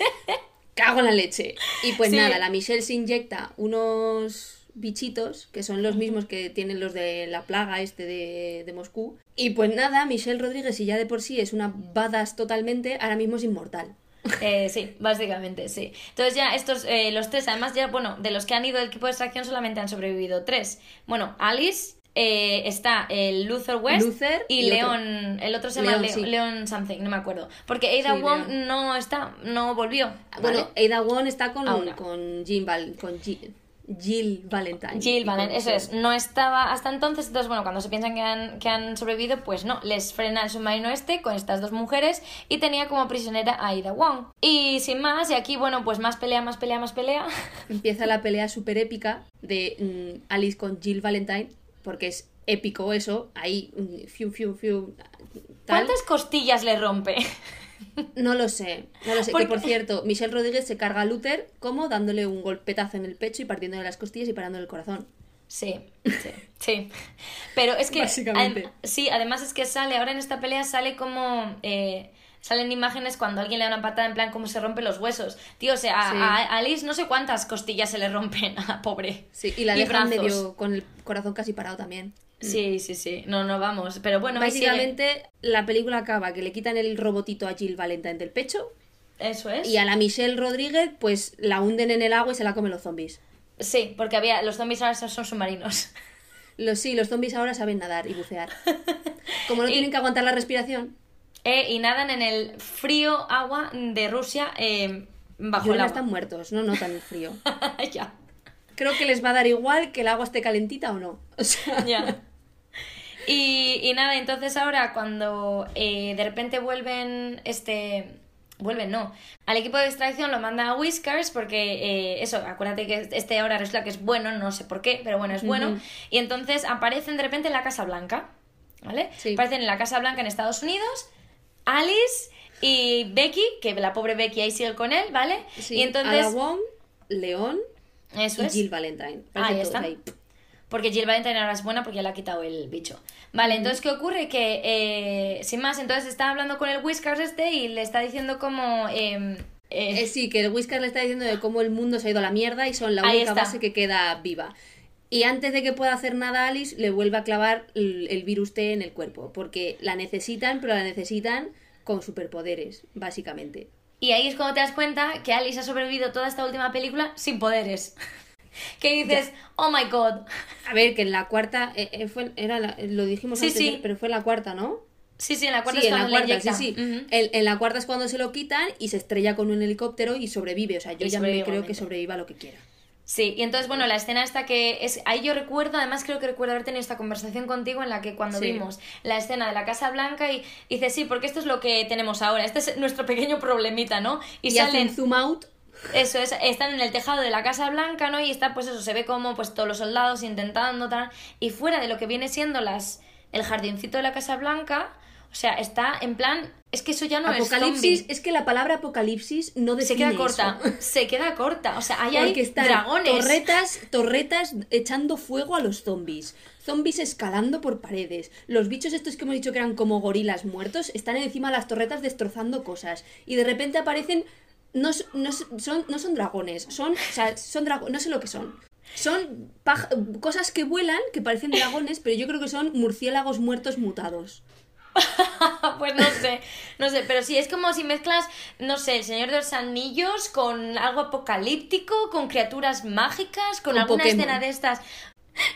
cago en la leche. Y pues Sí. nada, la Michelle se inyecta unos bichitos que son los mismos que tienen los de la plaga este de, de Moscú. Y pues nada, Michelle Rodríguez, si ya de por sí es una badass totalmente, ahora mismo es inmortal. Eh, sí, básicamente, sí. Entonces ya estos, eh, los tres, además ya, bueno, de los que han ido del equipo de extracción solamente han sobrevivido tres. Bueno, Alice, eh, está el Luther West Luther y, y. León, el otro se llama León, Leo- sí. León something, no me acuerdo. Porque Ada Sí, Wong no está, no volvió. ¿vale? Bueno, Ada Wong está con, con Jim Val, con Ji- Jill Valentine. Jill Valentine, eso es, no estaba hasta entonces, entonces bueno, cuando se piensan que han, que han sobrevivido, pues no, les frena el submarino este con estas dos mujeres y tenía como prisionera a Ida Wong. Y sin más, y aquí bueno, pues más pelea, más pelea, más pelea. Empieza la (laughs) pelea súper épica de mm, Alice con Jill Valentine, porque es épico eso, ahí, mm, fiu, fiu, fiu, tal. ¿Cuántas costillas le rompe? No lo sé, no lo sé. Porque- Que por cierto, Michelle Rodríguez se carga a Luther como dándole un golpetazo en el pecho y partiéndole las costillas y parándole el corazón. Sí, sí, sí. Pero es que. Básicamente. adem- sí, además es que sale, ahora en esta pelea sale como. eh, salen imágenes cuando alguien le da una patada en plan como se rompe los huesos. Tío, o sea, a- Sí. a, a Alice no sé cuántas costillas se le rompen a pobre. Sí, y la Y deja brazos. medio con el corazón casi parado también. Sí, sí, sí. No, no vamos. Pero bueno. Básicamente, la película acaba que le quitan el robotito a Jill Valentine del pecho Eso es. y a la Michelle Rodríguez, pues la hunden en el agua y se la comen los zombies. Sí, porque había. Los zombies ahora son submarinos. Los, sí, los zombies ahora saben nadar y bucear. (laughs) Como no Y- tienen que aguantar la respiración, Eh, y nadan en el frío agua de Rusia eh, bajo yo el agua. están muertos, no notan el frío. (laughs) ya. Creo que les va a dar igual que el agua esté calentita o no. O sea, (laughs) Ya. (laughs) Y, y nada, entonces ahora cuando eh, de repente vuelven, este, vuelven, no, al equipo de extracción lo manda a Whiskers porque eh, eso, acuérdate que este ahora resulta que es bueno, no sé por qué, pero bueno, es bueno. Y entonces aparecen de repente en la Casa Blanca, ¿vale? Sí. Aparecen en la Casa Blanca en Estados Unidos, Alice y Becky, que la pobre Becky ahí sigue con él, ¿vale? sí, y entonces... Wong, León Eso y es. Jill Valentine. Ahí está. ahí. Porque Jill Valentine ahora es buena porque ya le ha quitado el bicho. Vale, entonces, ¿qué ocurre? Que, eh, sin más, entonces está hablando con el Whiskers este y le está diciendo como... eh, eh, Eh, sí, que el Whisker le está diciendo de cómo el mundo se ha ido a la mierda y son la única base que queda viva. Y antes de que pueda hacer nada Alice, le vuelve a clavar el, el virus T en el cuerpo. Porque la necesitan, pero la necesitan con superpoderes, básicamente. Y ahí es cuando te das cuenta que Alice ha sobrevivido toda esta última película sin poderes. (laughs) que dices, oh my god. A ver, que en la cuarta, eh, eh, fue, era la- lo dijimos Sí, antes, sí. pero fue en la cuarta, ¿no? Sí, sí, en la cuarta sí, es en la cuando le cuarta, sí, en, en la cuarta es cuando se lo quitan y se estrella con un helicóptero y sobrevive. O sea, yo Y ya me creo que sobreviva lo que quiera. Sí, y entonces, bueno, la escena esta que es. Ahí yo recuerdo, además creo que recuerdo haber tenido esta conversación contigo en la que cuando Sí. vimos la escena de la Casa Blanca y dices, sí, porque esto es lo que tenemos ahora, este es nuestro pequeño problemita, ¿no? Y, Y, salen. hacen zoom out Eso es, están en el tejado de la Casa Blanca, ¿no? Y está, pues eso, se ve como pues todos los soldados intentando, tal. Y fuera de lo que viene siendo las el jardincito de la Casa Blanca, o sea, está en plan. Es que eso ya no apocalipsis, es zombie. es que la palabra apocalipsis no Se define queda corta, eso. (laughs) se queda corta. O sea, ahí hay están dragones. torretas, torretas echando fuego a los zombies. Zombies escalando por paredes. Los bichos estos que hemos dicho que eran como gorilas muertos están encima de las torretas destrozando cosas. Y de repente aparecen... No, no son, no son dragones, son... O sea, son dragones... No sé lo que son. Son cosas que vuelan, que parecen dragones, pero yo creo que son murciélagos muertos mutados. (laughs) pues no sé, no sé, pero sí, es como si mezclas, no sé, el Señor de los Anillos con algo apocalíptico, con criaturas mágicas, con, Con alguna Pokémon. escena de estas.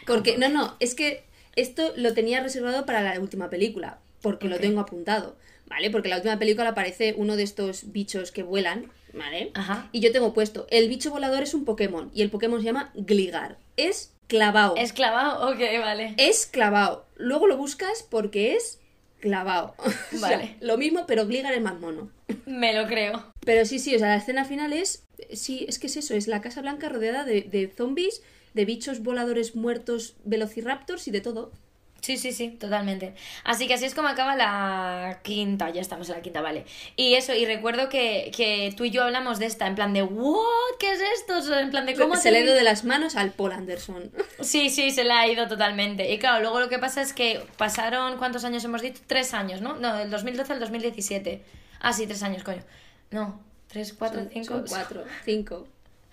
Porque, no, no, es que esto lo tenía reservado para la última película, porque lo tengo apuntado, ¿vale? Porque en la última película aparece uno de estos bichos que vuelan, ¿vale? Ajá. Y yo tengo puesto, el bicho volador es un Pokémon, y el Pokémon se llama Gligar. Es clavado. ¿Es clavado? Ok, vale. Es clavado. Luego lo buscas porque es clavado. (laughs) O sea, Vale. lo mismo, pero Gligar es más mono. Me lo creo. Pero sí, sí, o sea, la escena final es. Sí, es que es eso, es la Casa Blanca rodeada de, de zombies, de bichos voladores muertos, velociraptors y de todo. Sí, sí, sí, totalmente. Así que así es como acaba la quinta, ya estamos en la quinta, vale. Y eso, y recuerdo que, que tú y yo hablamos de esta, en plan de, ¿what? ¿Qué es esto? En plan de, ¿cómo se le ha ido de las manos al Paul Anderson. (laughs) Sí, sí, se le ha ido totalmente. Y claro, luego lo que pasa es que pasaron, ¿cuántos años hemos dicho? Tres años, ¿no? No, del 2012 al 2017. Ah, sí, tres años, coño. No, tres, cuatro, Son- cinco. Son (laughs) cuatro, cinco.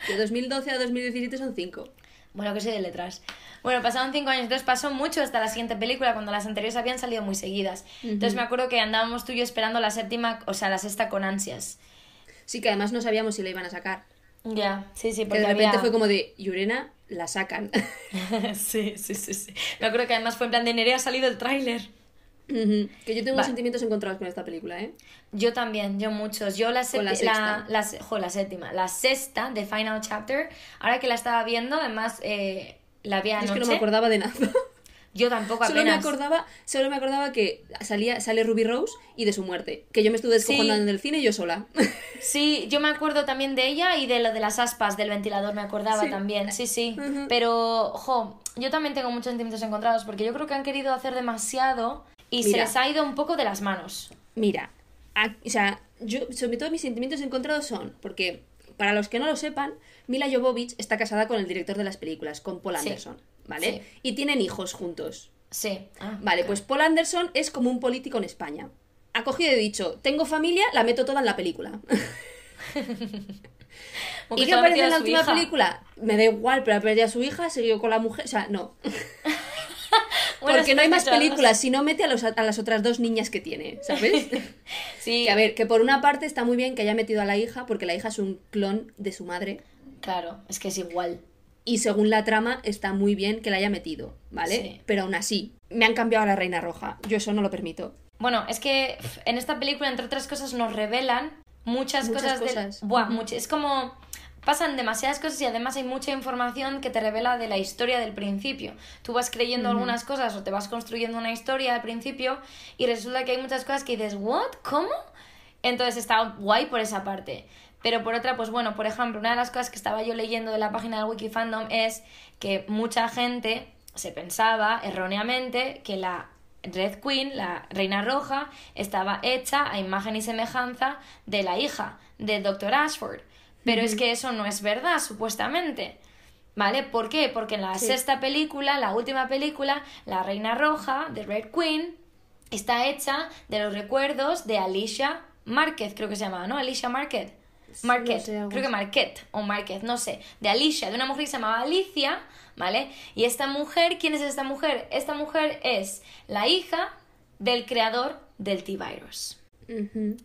De 2012 a 2017 son cinco. Bueno, que soy de letras. Bueno, pasaron cinco años, entonces pasó mucho hasta la siguiente película, cuando las anteriores habían salido muy seguidas. Entonces me acuerdo que andábamos tú y yo esperando la séptima, o sea, la sexta con ansias. Sí, que además no sabíamos si la iban a sacar. Ya, sí, sí, Que porque de repente había- fue como de, Yurena, la sacan. (laughs) sí, sí, sí, sí. Me acuerdo que además fue en plan de Nerea ha salido el tráiler. Que yo tengo Va. sentimientos encontrados con esta película, ¿eh? Yo también, yo muchos. Yo la, la la, la jo, la séptima, la sexta de Final Chapter, ahora que la estaba viendo, además eh, la vi Yo anoche. es que no me acordaba de nada. Yo tampoco Solo me apenas. acordaba, solo me acordaba que salía, sale Ruby Rose y de su muerte. Que yo me estuve descojonando Sí. en el cine yo sola. (laughs) Sí, yo me acuerdo también de ella y de lo de las aspas del ventilador, me acordaba Sí. también, sí, sí. Pero, jo, yo también tengo muchos sentimientos encontrados porque yo creo que han querido hacer demasiado y se les ha ido un poco de las manos. Mira, a- o sea, yo, sobre todo mis sentimientos encontrados son, porque para los que no lo sepan, Mila Jovovich está casada con el director de las películas, con Paul Sí. Anderson, ¿vale? Sí. Y tienen hijos juntos. Sí. Ah, Vale, pues Paul Anderson es como un político en España. Ha cogido y dicho, tengo familia, la meto toda en la película. (laughs) ¿Y qué ha aparece en la última hija. película? Me da igual, pero ha perdido a su hija, siguió con la mujer. O sea, no. (laughs) Bueno, Porque no hay más películas, si no mete a, los- a las otras dos niñas que tiene, ¿sabes? (laughs) Sí, que a ver, que por una parte está muy bien que haya metido a la hija, porque la hija es un clon de su madre. claro, es que es igual. Y según la trama, está muy bien que la haya metido, ¿vale? Sí. Pero aún así, me han cambiado a la Reina Roja. Yo eso no lo permito. Bueno, es que en esta película, entre otras cosas, nos revelan muchas, Muchas cosas. cosas. Buah, much- Es como. Pasan demasiadas cosas y además hay mucha información que te revela de la historia del principio. Tú vas creyendo algunas cosas o te vas construyendo una historia al principio y resulta que hay muchas cosas que dices, ¿what? ¿Cómo? Entonces está guay por esa parte. Pero por otra, pues bueno, por ejemplo, una de las cosas que estaba yo leyendo de la página del Wikifandom es que mucha gente se pensaba erróneamente que la Red Queen, la Reina Roja, estaba hecha a imagen y semejanza de la hija de Dr. Ashford. Pero es que eso no es verdad, supuestamente. ¿Vale? ¿Por qué? Porque en la Sí. sexta película, la última película, la Reina Roja, de Red Queen, está hecha de los recuerdos de Alicia Márquez, creo que se llamaba, ¿no? Alicia Márquez. Marquette, no sé, algo creo que. Marquette o Márquez, no sé, de Alicia, de una mujer que se llamaba Alicia, ¿vale? Y esta mujer, ¿quién es esta mujer? Esta mujer es la hija del creador del T-Virus,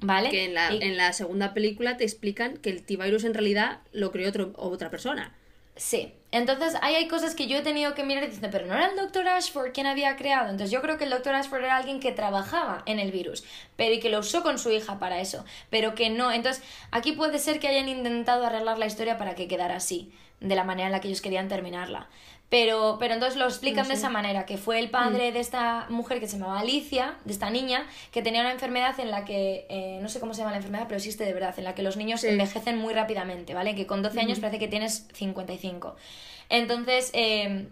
¿vale? Que en la, Y- en la segunda película te explican que el T-Virus en realidad lo creó otro, otra persona. Sí, entonces ahí hay cosas que yo he tenido que mirar y diciendo, pero no era el Dr. Ashford quien había creado. Entonces yo creo que el Dr. Ashford era alguien que trabajaba en el virus, pero y que lo usó con su hija para eso, pero que no. Entonces aquí puede ser que hayan intentado arreglar la historia para que quedara así, de la manera en la que ellos querían terminarla. Pero, pero entonces lo explican de esa manera, que fue el padre de esta mujer que se llamaba Alicia, de esta niña, que tenía una enfermedad en la que, eh, no sé cómo se llama la enfermedad, pero existe de verdad, en la que los niños Sí. envejecen muy rápidamente, ¿vale? Que con 12 años parece que tienes 55. Entonces, eh,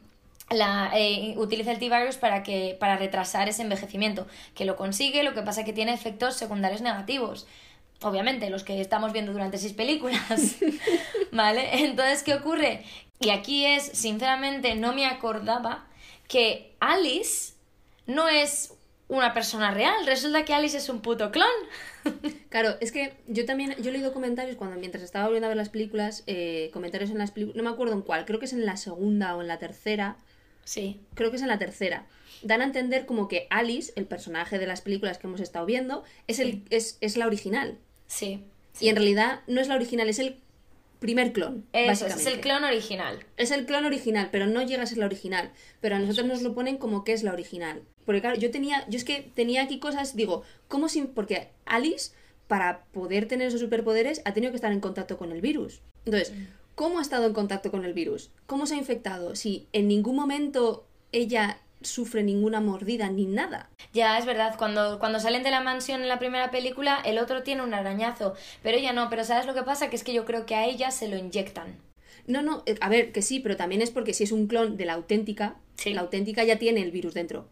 la, eh, utiliza el T-Virus para, que, para retrasar ese envejecimiento, que lo consigue, lo que pasa es que tiene efectos secundarios negativos. Obviamente, los que estamos viendo durante seis películas. (laughs) ¿Vale? Entonces, ¿qué ocurre? Y aquí es, sinceramente, no me acordaba que Alice no es una persona real. Resulta que Alice es un puto clon. (laughs) Claro, es que yo también, yo he leído comentarios cuando mientras estaba volviendo a ver las películas, eh, comentarios en las películas, no me acuerdo en cuál, creo que es en la segunda o en la tercera, Sí. creo que es en la tercera, dan a entender como que Alice, el personaje de las películas que hemos estado viendo, es, el, es, es la original. Sí. Y en realidad no es la original, es el primer clon. Eso, es el clon original. Es el clon original, pero no llega a ser la original. Pero a nosotros nos lo ponen como que es la original. Porque claro, yo tenía, yo es que tenía aquí cosas, digo, ¿cómo sin...? Porque Alice, para poder tener esos superpoderes, ha tenido que estar en contacto con el virus. Entonces, ¿cómo ha estado en contacto con el virus? ¿Cómo se ha infectado? Si en ningún momento ella sufre ninguna mordida ni nada. Ya, es verdad, cuando, cuando salen de la mansión en la primera película, el otro tiene un arañazo, pero ella no, pero ¿sabes lo que pasa? Que es que yo creo que a ella se lo inyectan. No, no, eh, a ver, que sí, pero también es porque si es un clon de la auténtica, Sí. la auténtica ya tiene el virus dentro.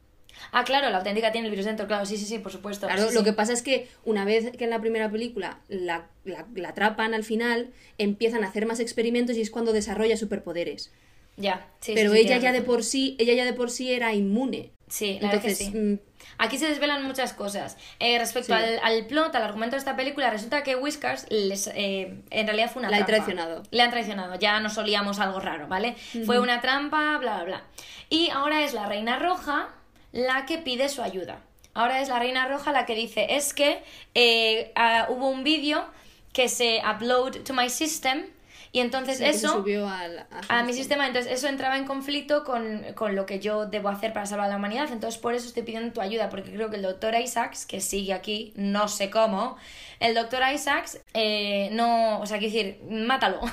Ah, claro, la auténtica tiene el virus dentro, claro, sí, sí, sí, por supuesto. Claro, sí, lo sí. que pasa es que una vez que en la primera película la, la, la atrapan al final, empiezan a hacer más experimentos y es cuando desarrolla superpoderes. Ya, sí, Pero sí, sí, ella ya de por sí, ella ya de por sí era inmune. Sí, la verdad que Entonces, sí. mm, Aquí se desvelan muchas cosas. Eh, respecto al, al plot, al argumento de esta película, resulta que Whiskers les, eh, en realidad fue una La trampa. traicionado. Le han traicionado, ya nos olíamos algo raro, ¿vale? Fue una trampa, bla, bla, bla. Y ahora es la Reina Roja la que pide su ayuda. Ahora es la Reina Roja la que dice, es que eh, ah, hubo un vídeo que se upload to my system Y entonces Sí, eso subió a, a mi sistema. entonces eso entraba en conflicto con, con lo que yo debo hacer para salvar a la humanidad, entonces por eso estoy pidiendo tu ayuda, porque creo que el doctor Isaacs, que sigue aquí, no sé cómo, el doctor Isaacs, eh, no, o sea, quiero decir, mátalo. (laughs)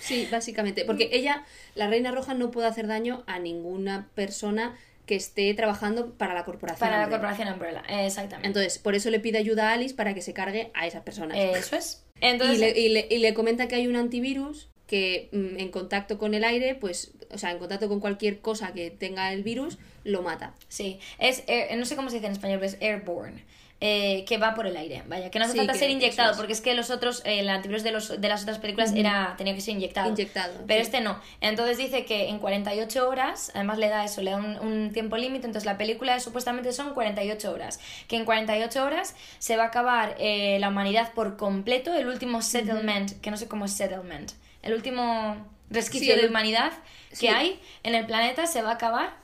Sí, básicamente. Porque ella, la Reina Roja, no puede hacer daño a ninguna persona que esté trabajando para la corporación. para la corporación Umbrella, exactamente. Entonces, por eso le pide ayuda a Alice para que se cargue a esas personas. eso es. Entonces, y, le, y le- y le comenta que hay un antivirus que mm, en contacto con el aire, pues, o sea, en contacto con cualquier cosa que tenga el virus, lo mata. sí, es, air- no sé cómo se dice en español, pero es airborne. Eh, que va por el aire, vaya, que no hace Sí, falta ser inyectado, es. porque es que los otros, eh, el antivirus de, los, de las otras películas era tenía que ser inyectado. Inyectado, Pero sí. este no. Entonces dice que en 48 horas, además le da eso, le da un, un tiempo límite, entonces la película supuestamente son 48 horas. Que en 48 horas se va a acabar eh, la humanidad por completo, el último settlement, que no sé cómo es settlement, el último resquicio Sí, el- de humanidad que hay en el planeta se va a acabar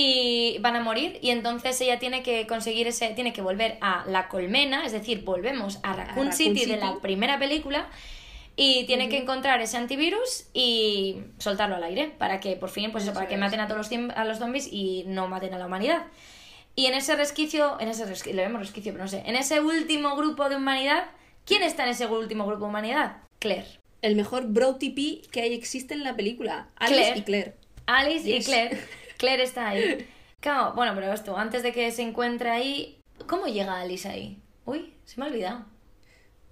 y van a morir y entonces ella tiene que conseguir ese tiene que volver a la colmena es decir volvemos a Raccoon, Raccoon City, de la primera película y tiene que encontrar ese antivirus y soltarlo al aire para que por fin pues eso, para que maten a todos los, a los zombies y no maten a la humanidad y en ese resquicio en ese resquicio le vemos resquicio pero no sé en ese último grupo de humanidad ¿quién está en ese último grupo de humanidad? Claire El mejor bro TP que hay existe en la película. Alice Claire. y Claire. Alice y. Claire. (laughs) Claire está ahí. Claro, bueno, pero esto, antes de que se encuentre ahí, ¿cómo llega Alice ahí? Uy, se me ha olvidado.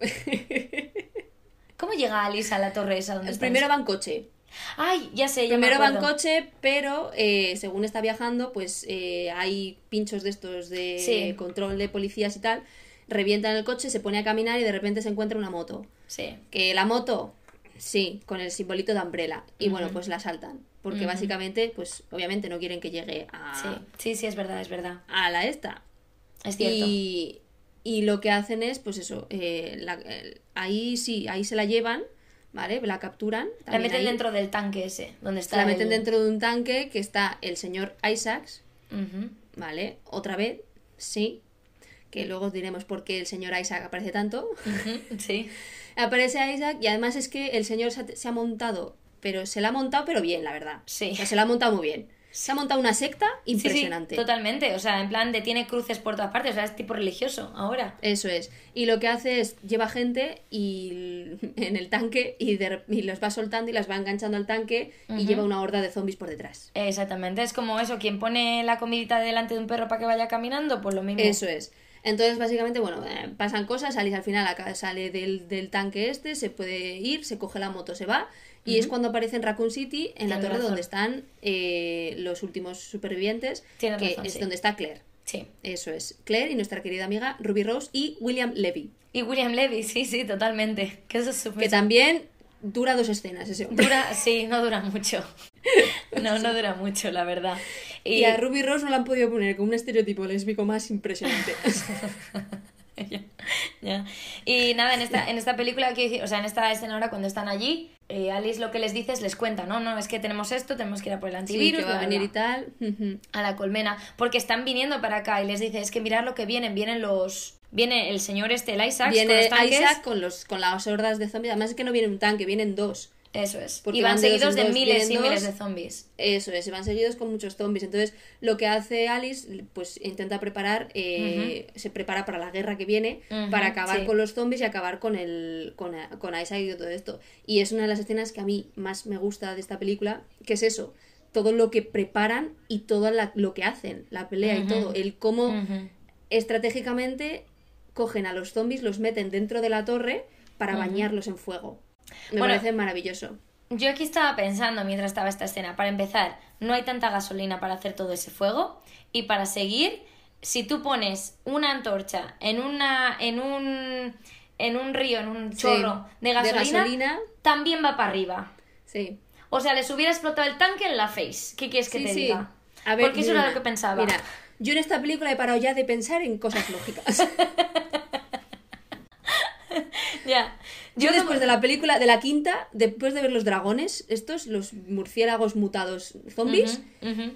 (laughs) ¿Cómo llega Alice a la torre esa donde está? Primero va en coche. Ay, ya sé, ya me Primero va en coche, pero eh, según está viajando, pues eh, hay pinchos de estos de Sí. control de policías y tal. Revientan el coche, se pone a caminar y de repente se encuentra una moto. Sí. Que la moto, sí, con el simbolito de Umbrella. Y bueno, pues la saltan. Porque básicamente, pues obviamente no quieren que llegue a, Sí, sí, sí, es verdad, es verdad. a la esta. Es cierto. Y, y lo que hacen es, pues eso, eh, la- el- ahí sí, ahí se la llevan, ¿vale? La capturan. La meten ahí. dentro del tanque ese, donde está La meten el- dentro de un tanque que está el señor Isaacs. ¿vale? Otra vez, sí. Que luego diremos por qué el señor Isaac aparece tanto. Sí. (laughs) aparece Isaac y además es que el señor se ha, se ha montado, pero se la ha montado, pero bien, la verdad. Sí. O sea, se la ha montado muy bien. Se ha montado una secta impresionante. Sí, sí, totalmente. O sea, en plan de tiene cruces por todas partes. O sea, es tipo religioso ahora. Eso es. Y lo que hace es lleva gente y (laughs) en el tanque y, de- y los va soltando y las va enganchando al tanque y lleva una horda de zombies por detrás. Exactamente. Es como eso, quien pone la comidita delante de un perro para que vaya caminando, pues lo mismo. Eso es. Entonces, básicamente, bueno, eh, pasan cosas, Alice al final acá sale del, del tanque este, se puede ir, se coge la moto, se va, y es cuando aparece en Raccoon City, en la torre razón. donde están eh, los últimos supervivientes, que razón, es sí. donde está Claire. Sí. Eso es. Claire y nuestra querida amiga Ruby Rose y William Levy, Y William Levy, sí, sí, totalmente. Que eso es súper... que también dura dos escenas ese hombre. Dura, sí, no dura mucho. (laughs) No, no dura mucho, la verdad. Y, Y a Ruby Rose no la han podido poner con un estereotipo lésbico más impresionante. (laughs) ya, ya. Y nada, en esta, en esta película, o sea, en esta escena ahora cuando están allí, eh, Alice lo que les dice es, les cuenta, no, no, es que tenemos esto, tenemos que ir a por el Sí, antivirus, que va a venir bla". y tal. A la colmena, porque están viniendo para acá y les dice, es que mirar lo que vienen, vienen los... Viene el señor este, el Isaac, con Viene los tanques. Isaac con, los, con las hordas de zombies. Además es que no viene un tanque, vienen dos. Eso es. Porque y van van de dos seguidos de miles y miles de zombies. Eso es, y van seguidos con muchos zombies. Entonces, lo que hace Alice, pues intenta preparar, eh, se prepara para la guerra que viene, para acabar sí. con los zombies y acabar con el con, con Isaac y todo esto. Y es una de las escenas que a mí más me gusta de esta película, que es eso, todo lo que preparan y todo la- lo que hacen, la pelea y todo, el cómo estratégicamente cogen a los zombies, los meten dentro de la torre para bañarlos en fuego. Me Bueno, parece maravilloso. Yo aquí estaba pensando mientras estaba esta escena, para empezar, no hay tanta gasolina para hacer todo ese fuego y para seguir, si tú pones una antorcha en una en un en un río, en un chorro de de gasolina, gasolina. también va para arriba. Sí. O sea, les hubiera explotado el tanque en la face. ¿Qué quieres que Sí, te sí. diga? A ver, Porque eso era lo que pensaba. Mira, yo en esta película he parado ya de pensar en cosas lógicas. (laughs) Ya. Yo después de la película, de la quinta, después de ver los dragones, estos, los murciélagos mutados zombies,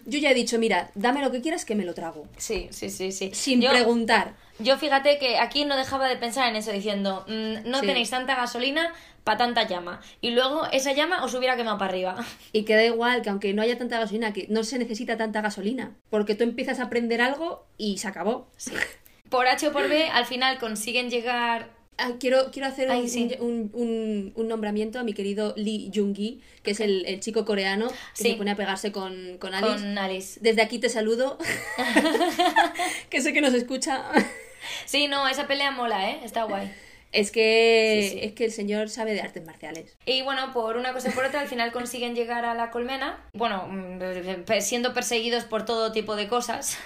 yo ya he dicho, mira, dame lo que quieras que me lo trago. Sí, sí, sí, sí. Sin Yo- preguntar. Yo fíjate que aquí no dejaba de pensar en eso, diciendo, mm, no Sí. tenéis tanta gasolina para tanta llama. Y luego esa llama os hubiera quemado para arriba. (laughs) Y que da igual, que aunque no haya tanta gasolina, que no se necesita tanta gasolina. Porque tú empiezas a aprender algo y se acabó. Por H o por B, al final consiguen llegar... Ah, quiero, quiero hacer Ay, un, sí. un- un- un nombramiento a mi querido Lee Jung-gi, que es el, el chico coreano que Sí. se pone a pegarse con, con Alice. Con Alice. Desde aquí te saludo, (laughs) (laughs) que sé que nos escucha. Sí, no, esa pelea mola, ¿eh? Está guay. Es que, Sí, sí. es que el señor sabe de artes marciales. Y bueno, por una cosa y por otra, al final consiguen llegar a la colmena. Bueno, mm, siendo perseguidos por todo tipo de cosas.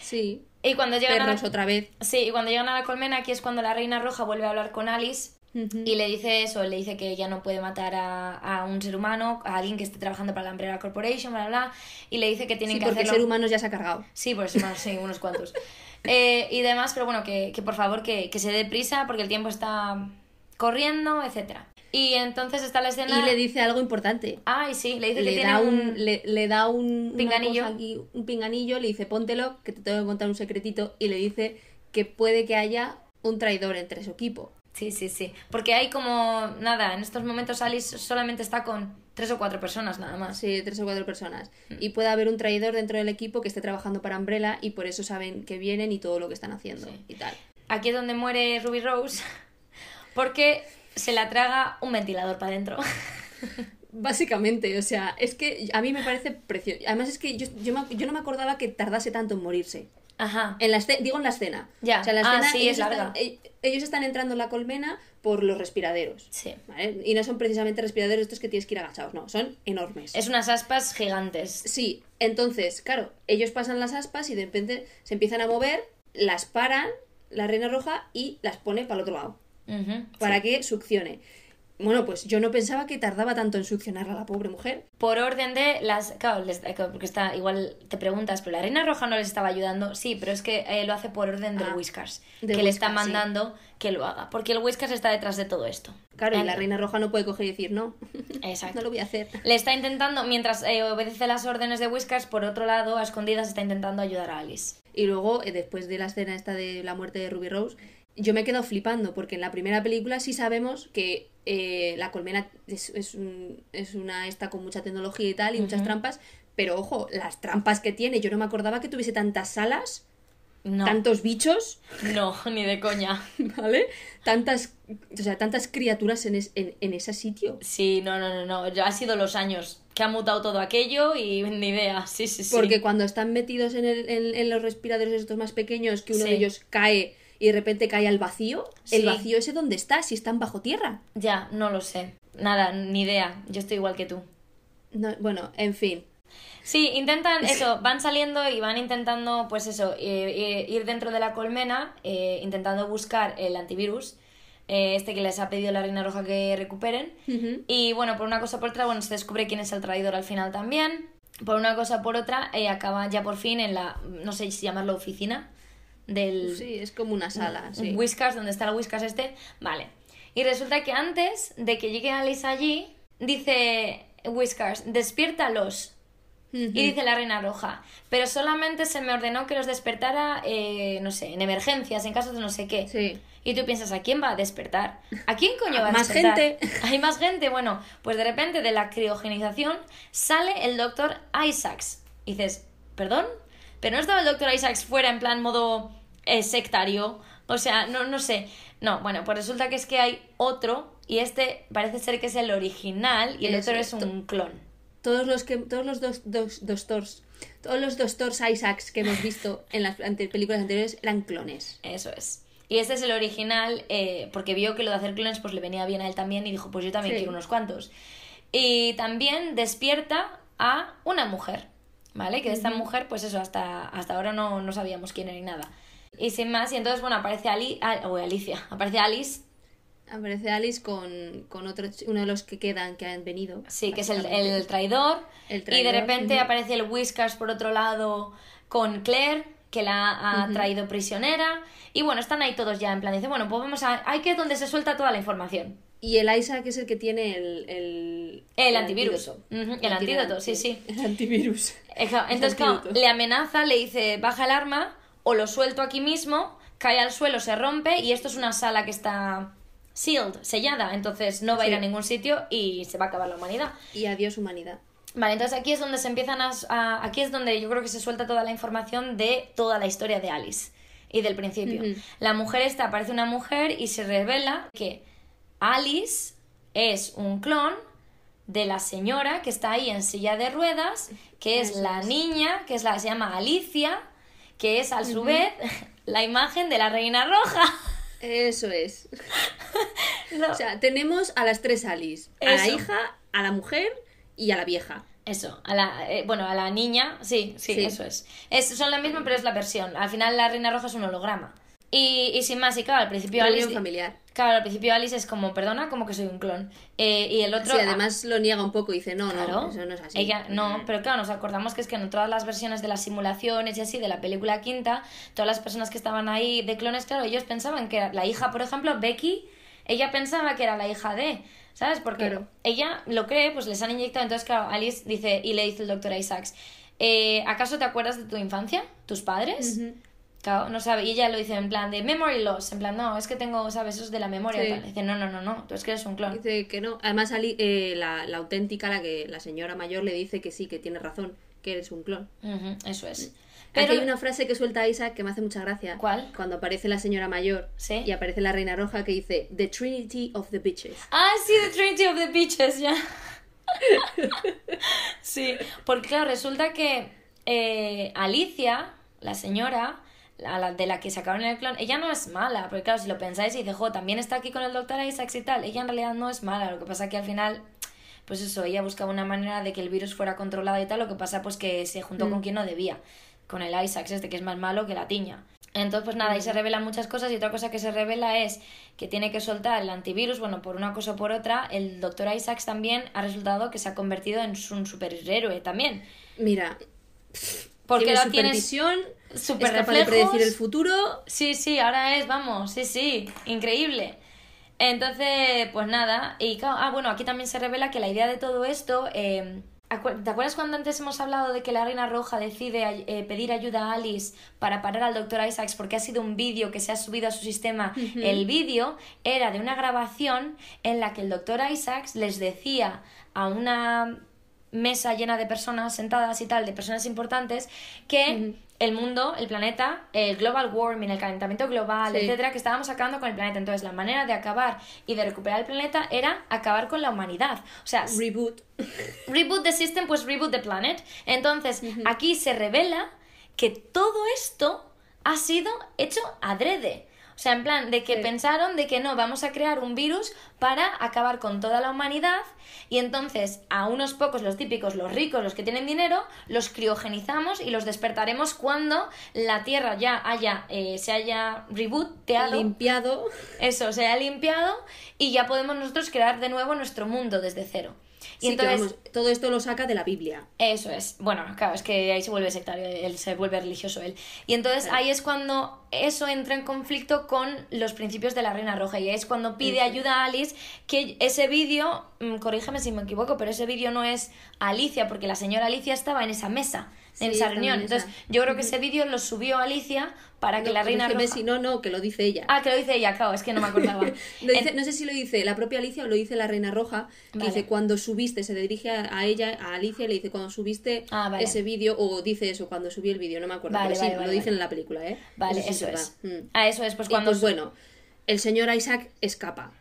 Sí. Y cuando llegan a la... otra vez. Sí, y cuando llegan a la colmena, aquí es cuando la Reina Roja vuelve a hablar con Alice y le dice eso, le dice que ella no puede matar a, a un ser humano, a alguien que esté trabajando para la Umbrella Corporation, bla, bla, bla, y le dice que tienen Sí, que porque hacerlo... ser humanos ya se ha cargado. Sí, por eso más, sí, unos cuantos. (laughs) Eh, y demás, pero bueno, que, que por favor que, que se dé prisa porque el tiempo está corriendo, etcétera. Y entonces está la escena... Y le dice algo importante. Ay, sí, le dice que Le tiene da un... un, le, le da un Pinganillo. aquí, un pinganillo, le dice póntelo, que te tengo que contar un secretito, y le dice que puede que haya un traidor entre su equipo. Sí, sí, sí. Porque hay como... Nada, en estos momentos Alice solamente está con tres o cuatro personas nada más. Sí, tres o cuatro personas. Mm. Y puede haber un traidor dentro del equipo que esté trabajando para Umbrella y por eso saben que vienen y todo lo que están haciendo Sí. y tal. Aquí es donde muere Ruby Rose (laughs) porque se la traga un ventilador para adentro. (laughs) Básicamente, o sea, es que a mí me parece precioso. Además es que yo, yo, me- yo no me acordaba que tardase tanto en morirse. Ajá. En la digo en la escena. Ya. O sea, en la Ah, escena sí, ellos, es larga. Están, e- ellos están entrando en la colmena por los respiraderos. Sí. ¿vale? Y no son precisamente respiraderos estos que tienes que ir agachados, no, son enormes. Es unas aspas gigantes. Sí, entonces, claro, ellos pasan las aspas y de repente se empiezan a mover, las paran, la reina roja, y las pone para el otro lado, Ujú, para sí. que succione. Bueno, pues yo no pensaba que tardaba tanto en succionar a la pobre mujer. Por orden de las... Claro, les- claro, porque está... Igual te preguntas, pero la Reina Roja no les estaba ayudando. Sí, pero es que eh, lo hace por orden del Ah, Whiskers. que le está sí. mandando que lo haga. Porque el Whiskers está detrás de todo esto. Claro, y la reina roja no puede coger y decir, no, (laughs) Exacto. no lo voy a hacer. Le está intentando, mientras eh, obedece las órdenes de Whiskers, por otro lado, a escondidas está intentando ayudar a Alice. Y luego, eh, después de la escena esta de la muerte de Ruby Rose, yo me he quedado flipando, porque en la primera película sí sabemos que eh, la colmena es, es, un- es una esta con mucha tecnología y tal, y muchas trampas, pero ojo, las trampas que tiene, yo no me acordaba que tuviese tantas salas, No, tantos bichos, no, ni de coña. (laughs) ¿vale? Tantas, o sea, tantas criaturas en, es- en, en ese sitio. Sí, no, no, no, no. Ya ha sido los años que ha mutado todo aquello y ni idea. Sí, sí, sí. Porque cuando están metidos en, el- en- en los respiradores estos más pequeños, que uno Sí. de ellos cae y de repente cae al vacío, Sí. el vacío ese dónde está, si están bajo tierra. Ya, no lo sé. Nada, ni idea. Yo estoy igual que tú. No, bueno, en fin. Sí, intentan eso, van saliendo y van intentando, pues eso, eh, eh, ir dentro de la colmena, eh, intentando buscar el antivirus, eh, este que les ha pedido la Reina Roja que recuperen. Y bueno, por una cosa o por otra, bueno, se descubre quién es el traidor al final también. Por una cosa o por otra, eh, acaba ya por fin en la, no sé si llamarlo oficina, del Sí, es como una sala, sí. Whiskas, donde está el Whiskas este. Vale. Y resulta que antes de que llegue Alice allí, dice Whiskers, despiértalos. Y dice la reina roja, pero solamente se me ordenó que los despertara, eh, no sé, en emergencias, en casos de no sé qué. Sí. Y tú piensas, ¿a quién va a despertar? ¿A quién coño (laughs) va a Más despertar? gente. (laughs) Hay más gente. Bueno, pues de repente de la criogenización sale el doctor Isaacs. Y dices, ¿perdón? Pero no estaba el doctor Isaacs fuera en plan modo eh, sectario. O sea, no, no sé. No, bueno, pues resulta que es que hay otro y este parece ser que es el original y el otro es, es un clon. Todos los que todos los dos, dos, doctors, todos los doctors Isaacs que hemos visto en las ante- películas anteriores eran clones. Eso es. Y este es el original, eh, porque vio que lo de hacer clones pues le venía bien a él también y dijo, pues yo también Sí. quiero unos cuantos. Y también despierta a una mujer, ¿vale? Que de esta mujer, pues eso, hasta, hasta ahora no, no sabíamos quién era ni nada. Y sin más, y entonces, bueno, aparece Ali, ah, o Alicia, aparece Alice, Aparece Alice con, con otro, uno de los que quedan que han venido. sí, que es el, el traidor, El y de repente aparece el Whiskers por otro lado con Claire, que la ha traído prisionera, y bueno, están ahí todos ya en plan, dice, bueno, pues vamos a, hay que donde se suelta toda la información. Y el Isaac es el que tiene el... El, El antivirus. el antídoto, sí, sí. (laughs) El antivirus. Entonces, claro, antídoto. le amenaza, le dice, baja el arma o lo suelto aquí mismo, cae al suelo, se rompe y esto es una sala que está sealed, sellada, entonces no va a ir Sí. a ningún sitio y se va a acabar la humanidad. Y adiós humanidad. Vale, entonces aquí es donde se empiezan a, a- Aquí es donde yo creo que se suelta toda la información de toda la historia de Alice y del principio. La mujer esta aparece una mujer y se revela que Alice es un clon de la señora que está ahí en silla de ruedas, que es Eso la es. niña, que es la se llama Alicia, que es a su vez (laughs) la imagen de la reina roja. Eso es. (laughs) No. O sea, tenemos a las tres Alice. A la hija, a la mujer y a la vieja. Eso, a la, eh, bueno, a la niña, sí, sí, Sí. eso es. es. Son la misma, pero es la versión. Al final la reina roja es un holograma. Y, y sin más, y claro, al principio Reunión Alice... familiar. Claro, al principio Alice es como, perdona, como que soy un clon. Eh, y el otro... Sí, además lo niega un poco y dice, no, Claro. no, eso no es así. Ella, no, pero claro, nos acordamos que es que en todas las versiones de las simulaciones y así de la película quinta, todas las personas que estaban ahí de clones, claro, ellos pensaban que era la hija, por ejemplo, Becky, ella pensaba que era la hija de, ¿sabes? Porque Claro. ella lo cree, pues les han inyectado, entonces claro, Alice dice, y le dice el doctor Isaacs, eh, ¿acaso te acuerdas de tu infancia? ¿Tus padres? Ujú. Claro, no sabe, y ella lo dice en plan de memory loss, en plan, no, es que tengo, ¿sabes? Eso es de la memoria. Sí. Tal. Dice, no, no, no, no, tú es que eres un clon. Dice que no. Además, Ali- eh, la, la auténtica, la que la señora mayor le dice que sí, que tiene razón, que eres un clon. Eso es. Pero hay una frase que suelta Isaac que me hace mucha gracia. ¿Cuál? Cuando aparece la señora mayor Sí. y aparece la reina roja que dice The Trinity of the Bitches. Ah, sí, The Trinity of the Beaches, ya. (laughs) sí, porque claro, resulta que eh, Alicia, la señora, a la, de la que sacaron el clon, ella no es mala, porque claro, si lo pensáis y dice, jo, también está aquí con el doctor Isaacs y tal, ella en realidad no es mala, lo que pasa que al final, pues eso, ella buscaba una manera de que el virus fuera controlado y tal, lo que pasa pues que se juntó con quien no debía, con el Isaacs este, que es más malo que la tiña. Entonces, pues nada, ahí se revelan muchas cosas y otra cosa que se revela es que tiene que soltar el antivirus, bueno, por una cosa o por otra, el doctor Isaacs también ha resultado que se ha convertido en un superhéroe también. Mira, Porque tiene ahora tienes supervisión, super es capaz de reflejos. predecir el futuro. Sí, sí, ahora es, vamos, sí, sí, increíble. Entonces, pues nada, y claro, ah, bueno, aquí también se revela que la idea de todo esto, eh, ¿te acuerdas cuando antes hemos hablado de que la Reina Roja decide eh, pedir ayuda a Alice para parar al Dr. Isaacs porque ha sido un vídeo que se ha subido a su sistema? El vídeo era de una grabación en la que el Dr. Isaacs les decía a una mesa llena de personas sentadas y tal, de personas importantes, que el mundo, el planeta, el global warming, el calentamiento global, Sí. etcétera, que estábamos acabando con el planeta. Entonces, la manera de acabar y de recuperar el planeta era acabar con la humanidad. O sea, Reboot. reboot the system, pues reboot the planet. Entonces, aquí se revela que todo esto ha sido hecho adrede. O sea, en plan, de que Sí. pensaron de que no, vamos a crear un virus para acabar con toda la humanidad y entonces a unos pocos, los típicos, los ricos, los que tienen dinero, los criogenizamos y los despertaremos cuando la Tierra ya haya, eh, se haya rebooteado. Limpiado. Eso, se ha limpiado y ya podemos nosotros crear de nuevo nuestro mundo desde cero. Y Sí, entonces, vamos, todo esto lo saca de la Biblia. eso es. Bueno, claro, es que ahí se vuelve sectario, él se vuelve religioso él. Y entonces Claro. ahí es cuando eso entra en conflicto con los principios de la Reina Roja. Y ahí es cuando pide ayuda a Alice, que ese vídeo, mm, corrígeme si me equivoco, pero ese vídeo no es Alicia, porque la señora Alicia estaba en esa mesa, en Sí, esa reunión. esa. Entonces yo creo que ese vídeo lo subió Alicia para que No, la Reina Roja... si no, no, que lo dice ella. Ah, que lo dice ella, claro, es que no me acordaba. (laughs) Lo dice- En- no sé si lo dice la propia Alicia o lo dice la Reina Roja, que Vale. dice cuando subiste, se dirige a, ella, a Alicia, y le dice cuando subiste Ah, vale. ese vídeo, o dice eso, cuando subí el vídeo, no me acuerdo, Vale, pero vale, sí, lo dicen en la película, ¿eh? Vale, sí eso verdad. es. Mm. Ah, eso es, pues Y cuando... pues bueno, el señor Isaac escapa,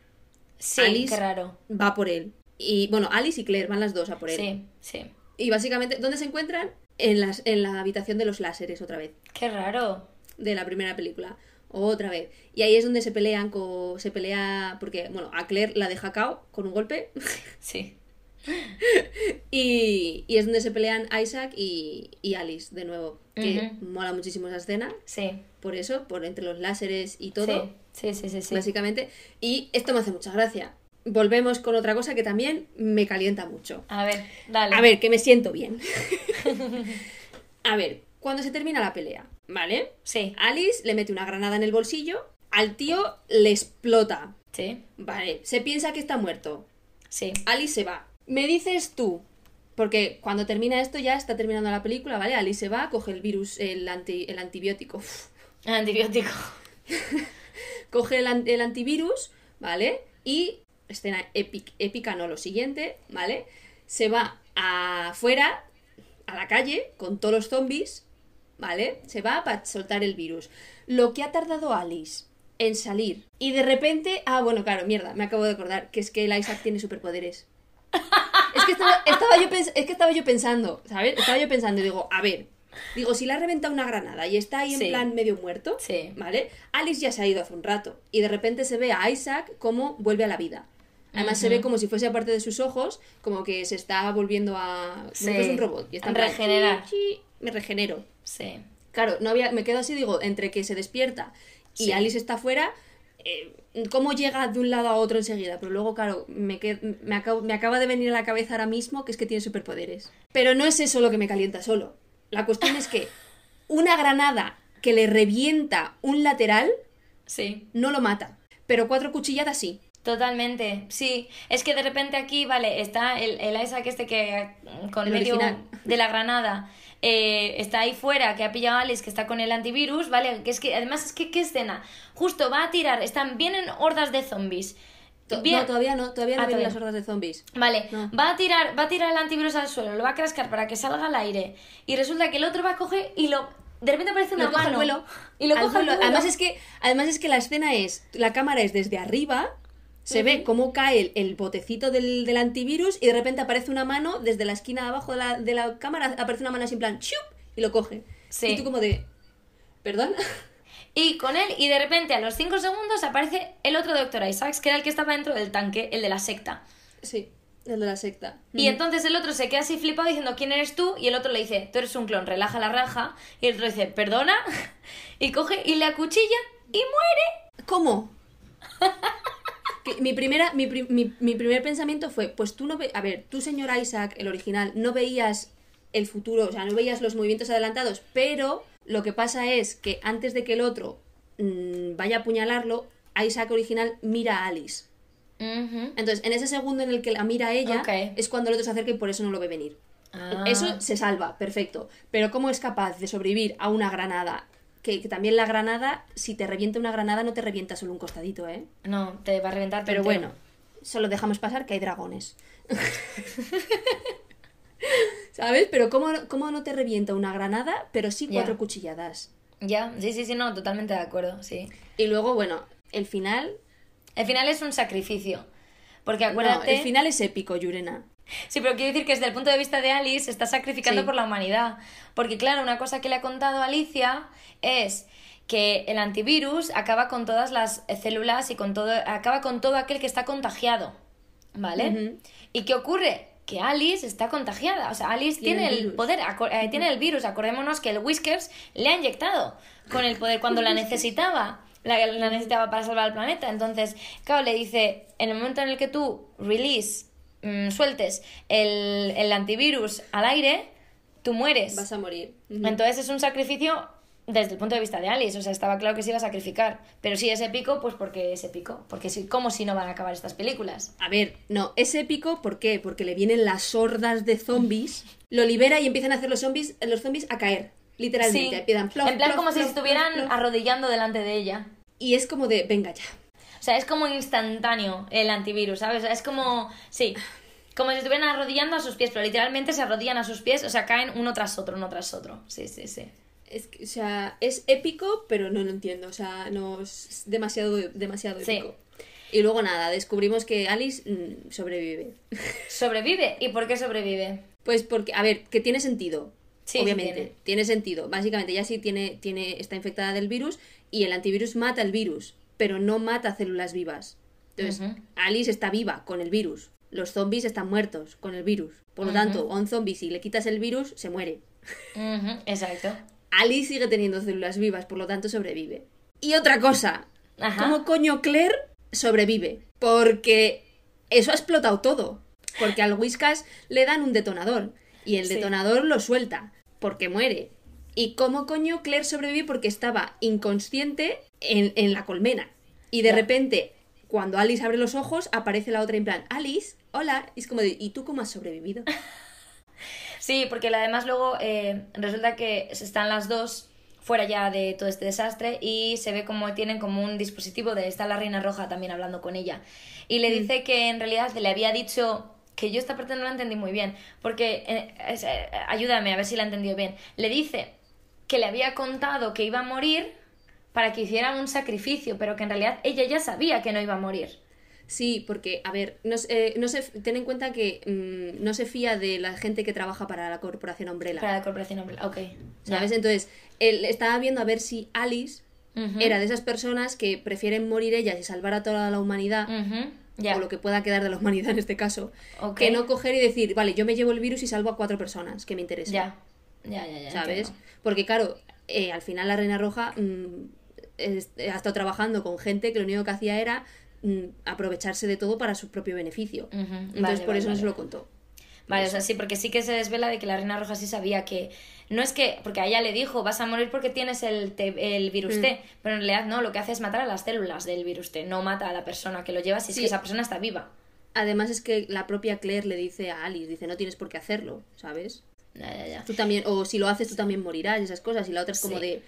Sí, Alice qué raro. va por él. Y bueno, Alice y Claire van las dos a por él. Sí, sí. Y básicamente, ¿dónde se encuentran? En, las, en la habitación de los láseres otra vez. Qué raro. de la primera película. Otra vez. Y ahí es donde se pelean, se pelea, porque, bueno, a Claire la deja cao con un golpe. (laughs) Sí. y, y es donde se pelean Isaac y, y Alice, de nuevo. Que mola muchísimo esa escena. Sí. Por eso, por entre los láseres y todo, Sí, sí, sí, sí. sí. básicamente. Y esto me hace mucha gracia. Volvemos con otra cosa que también me calienta mucho. A ver, dale. A ver, que me siento bien. (laughs) a ver, cuando se termina la pelea, ¿vale? Sí, Alice le mete una granada en el bolsillo, al tío le explota. Sí, Vale, se piensa que está muerto. sí. Alice se va. Me dices tú, porque cuando termina esto ya está terminando la película, ¿vale? Alice se va, coge el virus, el, anti- el antibiótico, uf, Antibiótico. (laughs) coge el, el antivirus, ¿vale? Y, escena épic- épica, no, lo siguiente, ¿vale? Se va afuera, a la calle, con todos los zombies, ¿vale? Se va para soltar el virus. Lo que ha tardado Alice en salir. Y de repente, ah, bueno, claro, mierda, me acabo de acordar que es que el Isaac tiene superpoderes. Es que estaba, estaba yo, es que estaba yo pensando, ¿sabes? Estaba yo pensando y digo, a ver, digo, si le ha reventado una granada y está ahí en Sí. plan medio muerto, Sí. ¿vale? Alice ya se ha ido hace un rato y de repente se ve a Isaac como vuelve a la vida. Además se ve como si fuese aparte de sus ojos, como que se está volviendo a... como Sí. fuese un robot. Y está en plan, Regenerar. "Chi, chi", me regenero. Sí. Claro, no había, me quedo así, digo, entre que se despierta y Sí. Alice está fuera, eh, ¿cómo llega de un lado a otro enseguida? Pero luego, claro, me, qued- me, acabo- me acaba de venir a la cabeza ahora mismo que es que tiene superpoderes. Pero no es eso lo que me calienta solo. La cuestión es que una granada que le revienta un lateral Sí. no lo mata, pero cuatro cuchilladas sí. Totalmente, sí. Es que de repente aquí, vale, está el, el Isaac este que mm, con El medio original. de la granada eh, está ahí fuera, que ha pillado a Alice, que está con el antivirus, ¿vale? Que es que además es que qué escena. Justo va a tirar, están vienen hordas de zombies. Bien- No, todavía no, todavía no Ah, vienen todavía las hordas de zombies. Vale, No. va a tirar, va a tirar el antivirus al suelo, lo va a cascar para que salga al aire. Y resulta que el otro va a coger y lo. De repente aparece una Lo coge al mano. vuelo. Y lo coge al vuelo. vuelo. Además es que, además es que la escena es, la cámara es desde arriba, se ve cómo cae el, el botecito del, del antivirus y de repente aparece una mano desde la esquina de abajo de la, de la cámara, aparece una mano así en plan, ¡chup! y lo coge. Sí. Y tú como de, ¿perdón? Y con él, y de repente a los 5 segundos aparece el otro Doctor Isaacs, que era el que estaba dentro del tanque, el de la secta. sí, el de la secta. Y entonces el otro se queda así flipado diciendo quién eres tú y el otro le dice, tú eres un clon, relaja la raja. Y el otro dice, perdona. (laughs) Y coge y le acuchilla y muere. ¿Cómo? (laughs) Mi, primera, mi, mi- mi primer pensamiento fue, pues tú no ve a ver, tú señor Isaac, el original, no veías el futuro, o sea, no veías los movimientos adelantados, pero lo que pasa es que antes de que el otro mm, vaya a apuñalarlo, Isaac original mira a Alice. Entonces, en ese segundo en el que la mira a ella, es cuando el otro se acerca y por eso no lo ve venir. Ah. Eso se salva, perfecto. Pero ¿cómo es capaz de sobrevivir a una granada? Que, que también la granada, si te revienta una granada, no te revienta solo un costadito, ¿eh? No, te va a reventar. Pero entero. bueno, solo dejamos pasar que hay dragones. (laughs) ¿Sabes? Pero ¿cómo, no- cómo no te revienta una granada, pero sí cuatro cuchilladas? Ya, sí, sí, sí, no, totalmente de acuerdo, sí. Y luego, bueno, el final... El final es un sacrificio. Porque No, acuérdate. el final es épico, Yurena. Sí, pero quiero decir que desde el punto de vista de Alice se está sacrificando Sí. por la humanidad. Porque claro, una cosa que le ha contado Alicia es que el antivirus acaba con todas las células y con todo, acaba con todo aquel que está contagiado. ¿Vale? ¿Y qué ocurre? Que Alice está contagiada. O sea, Alice Tiene tiene, el virus. poder, eh, tiene el virus. Acordémonos que el Whiskers le ha inyectado con el poder cuando la (laughs) necesitaba. La, la necesitaba para salvar al planeta. Entonces, claro, le dice, en el momento en el que tú release, mm, sueltes el, el antivirus al aire, tú mueres. Vas a morir. Entonces es un sacrificio desde el punto de vista de Alice. O sea, estaba claro que se iba a sacrificar. Pero sí es épico, pues porque es épico. Porque sí, ¿cómo si no van a acabar estas películas? A ver, no, es épico, ¿por qué? Porque le vienen las hordas de zombies, lo libera y empiezan a hacer los zombies, los zombies a caer, literalmente. Sí, Empiezan plof, en plan plof, como si plof, estuvieran arrodillando delante de ella. Y es como de, venga ya. O sea, es como instantáneo el antivirus, ¿sabes? O sea, es como, sí, como si estuvieran arrodillando a sus pies, pero literalmente se arrodillan a sus pies, o sea, caen uno tras otro, uno tras otro. Sí, sí, sí. Es que, o sea, es épico, pero no lo entiendo. O sea, no es demasiado, demasiado Sí. épico. Y luego nada, descubrimos que Alice mm, sobrevive. (laughs) ¿Sobrevive? ¿Y por qué sobrevive? Pues porque, a ver, que tiene sentido. Sí, sí obviamente. tiene. tiene. sentido. Básicamente, ya sí tiene, tiene, está infectada del virus y el antivirus mata el virus, pero no mata células vivas. Entonces. Alice está viva con el virus. Los zombies están muertos con el virus. Por lo tanto, a un zombie, si le quitas el virus, se muere. Exacto. Alice sigue teniendo células vivas, por lo tanto sobrevive. Y otra cosa, Ajá. ¿cómo coño Claire sobrevive? Porque eso ha explotado todo. Porque al Whiskas le dan un detonador y el Sí. detonador lo suelta porque muere. ¿Y cómo coño Claire sobrevive? Porque estaba inconsciente en, en la colmena. Y de repente cuando Alice abre los ojos, aparece la otra en plan, Alice, hola. Y es como de, ¿y tú cómo has sobrevivido? (laughs) Sí, porque además luego eh, resulta que están las dos fuera ya de todo este desastre y se ve como tienen como un dispositivo de está la reina roja también hablando con ella y le Mm. dice que en realidad le había dicho que yo esta parte no la entendí muy bien porque eh, es- eh, ayúdame a ver si la he entendido bien le dice que le había contado que iba a morir para que hicieran un sacrificio pero que en realidad ella ya sabía que no iba a morir Sí, porque, a ver, no, se- eh, no se, ten en cuenta que mm, no se fía de la gente que trabaja para la corporación Umbrella. para la corporación Umbrella ok. ¿Sabes? Entonces, él estaba viendo a ver si Alice era de esas personas que prefieren morir ellas y salvar a toda la humanidad, o lo que pueda quedar de la humanidad en este caso, Ok. que no coger y decir, vale, yo me llevo el virus y salvo a cuatro personas que me interesen. ya ya ya ya ¿Sabes? entiendo. Porque, claro, eh, al final la Reina Roja mm, ha estado trabajando con gente que lo único que hacía era mm, aprovecharse de todo para su propio beneficio. Entonces, vale, por vale, eso no se lo contó. Vale, o sea, sí, porque sí que se desvela de que la Reina Roja sí sabía que. No es que. Porque a ella le dijo, vas a morir porque tienes el, el virus Mm. T. Pero en realidad no, lo que hace es matar a las células del virus T. No mata a la persona que lo lleva si es que esa persona está viva. Además es que la propia Claire le dice a Alice, dice, no tienes por qué hacerlo, ¿sabes? Ya, ya, ya. Tú también, o si lo haces tú también morirás y esas cosas. Y la otra es como Sí. de,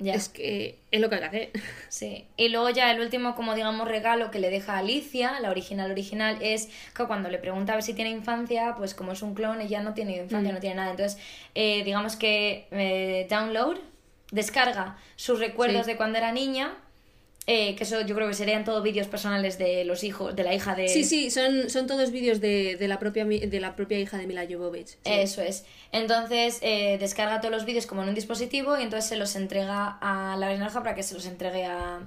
Ya. es que es lo que hay que hacer. Sí. Y luego ya el último, como digamos, regalo que le deja a Alicia, la original original, es que cuando le pregunta a ver si tiene infancia, pues como es un clon, ella no tiene infancia, Mm. no tiene nada. Entonces, eh, digamos que eh, download, descarga sus recuerdos Sí. de cuando era niña, eh, que eso yo creo que serían todos vídeos personales de los hijos, de la hija de... Sí, sí, son, son todos vídeos de, de la propia, de la propia hija de Mila Jovovich. sí. Eso es. Entonces eh, descarga todos los vídeos como en un dispositivo y entonces se los entrega a la Roja para que se los entregue a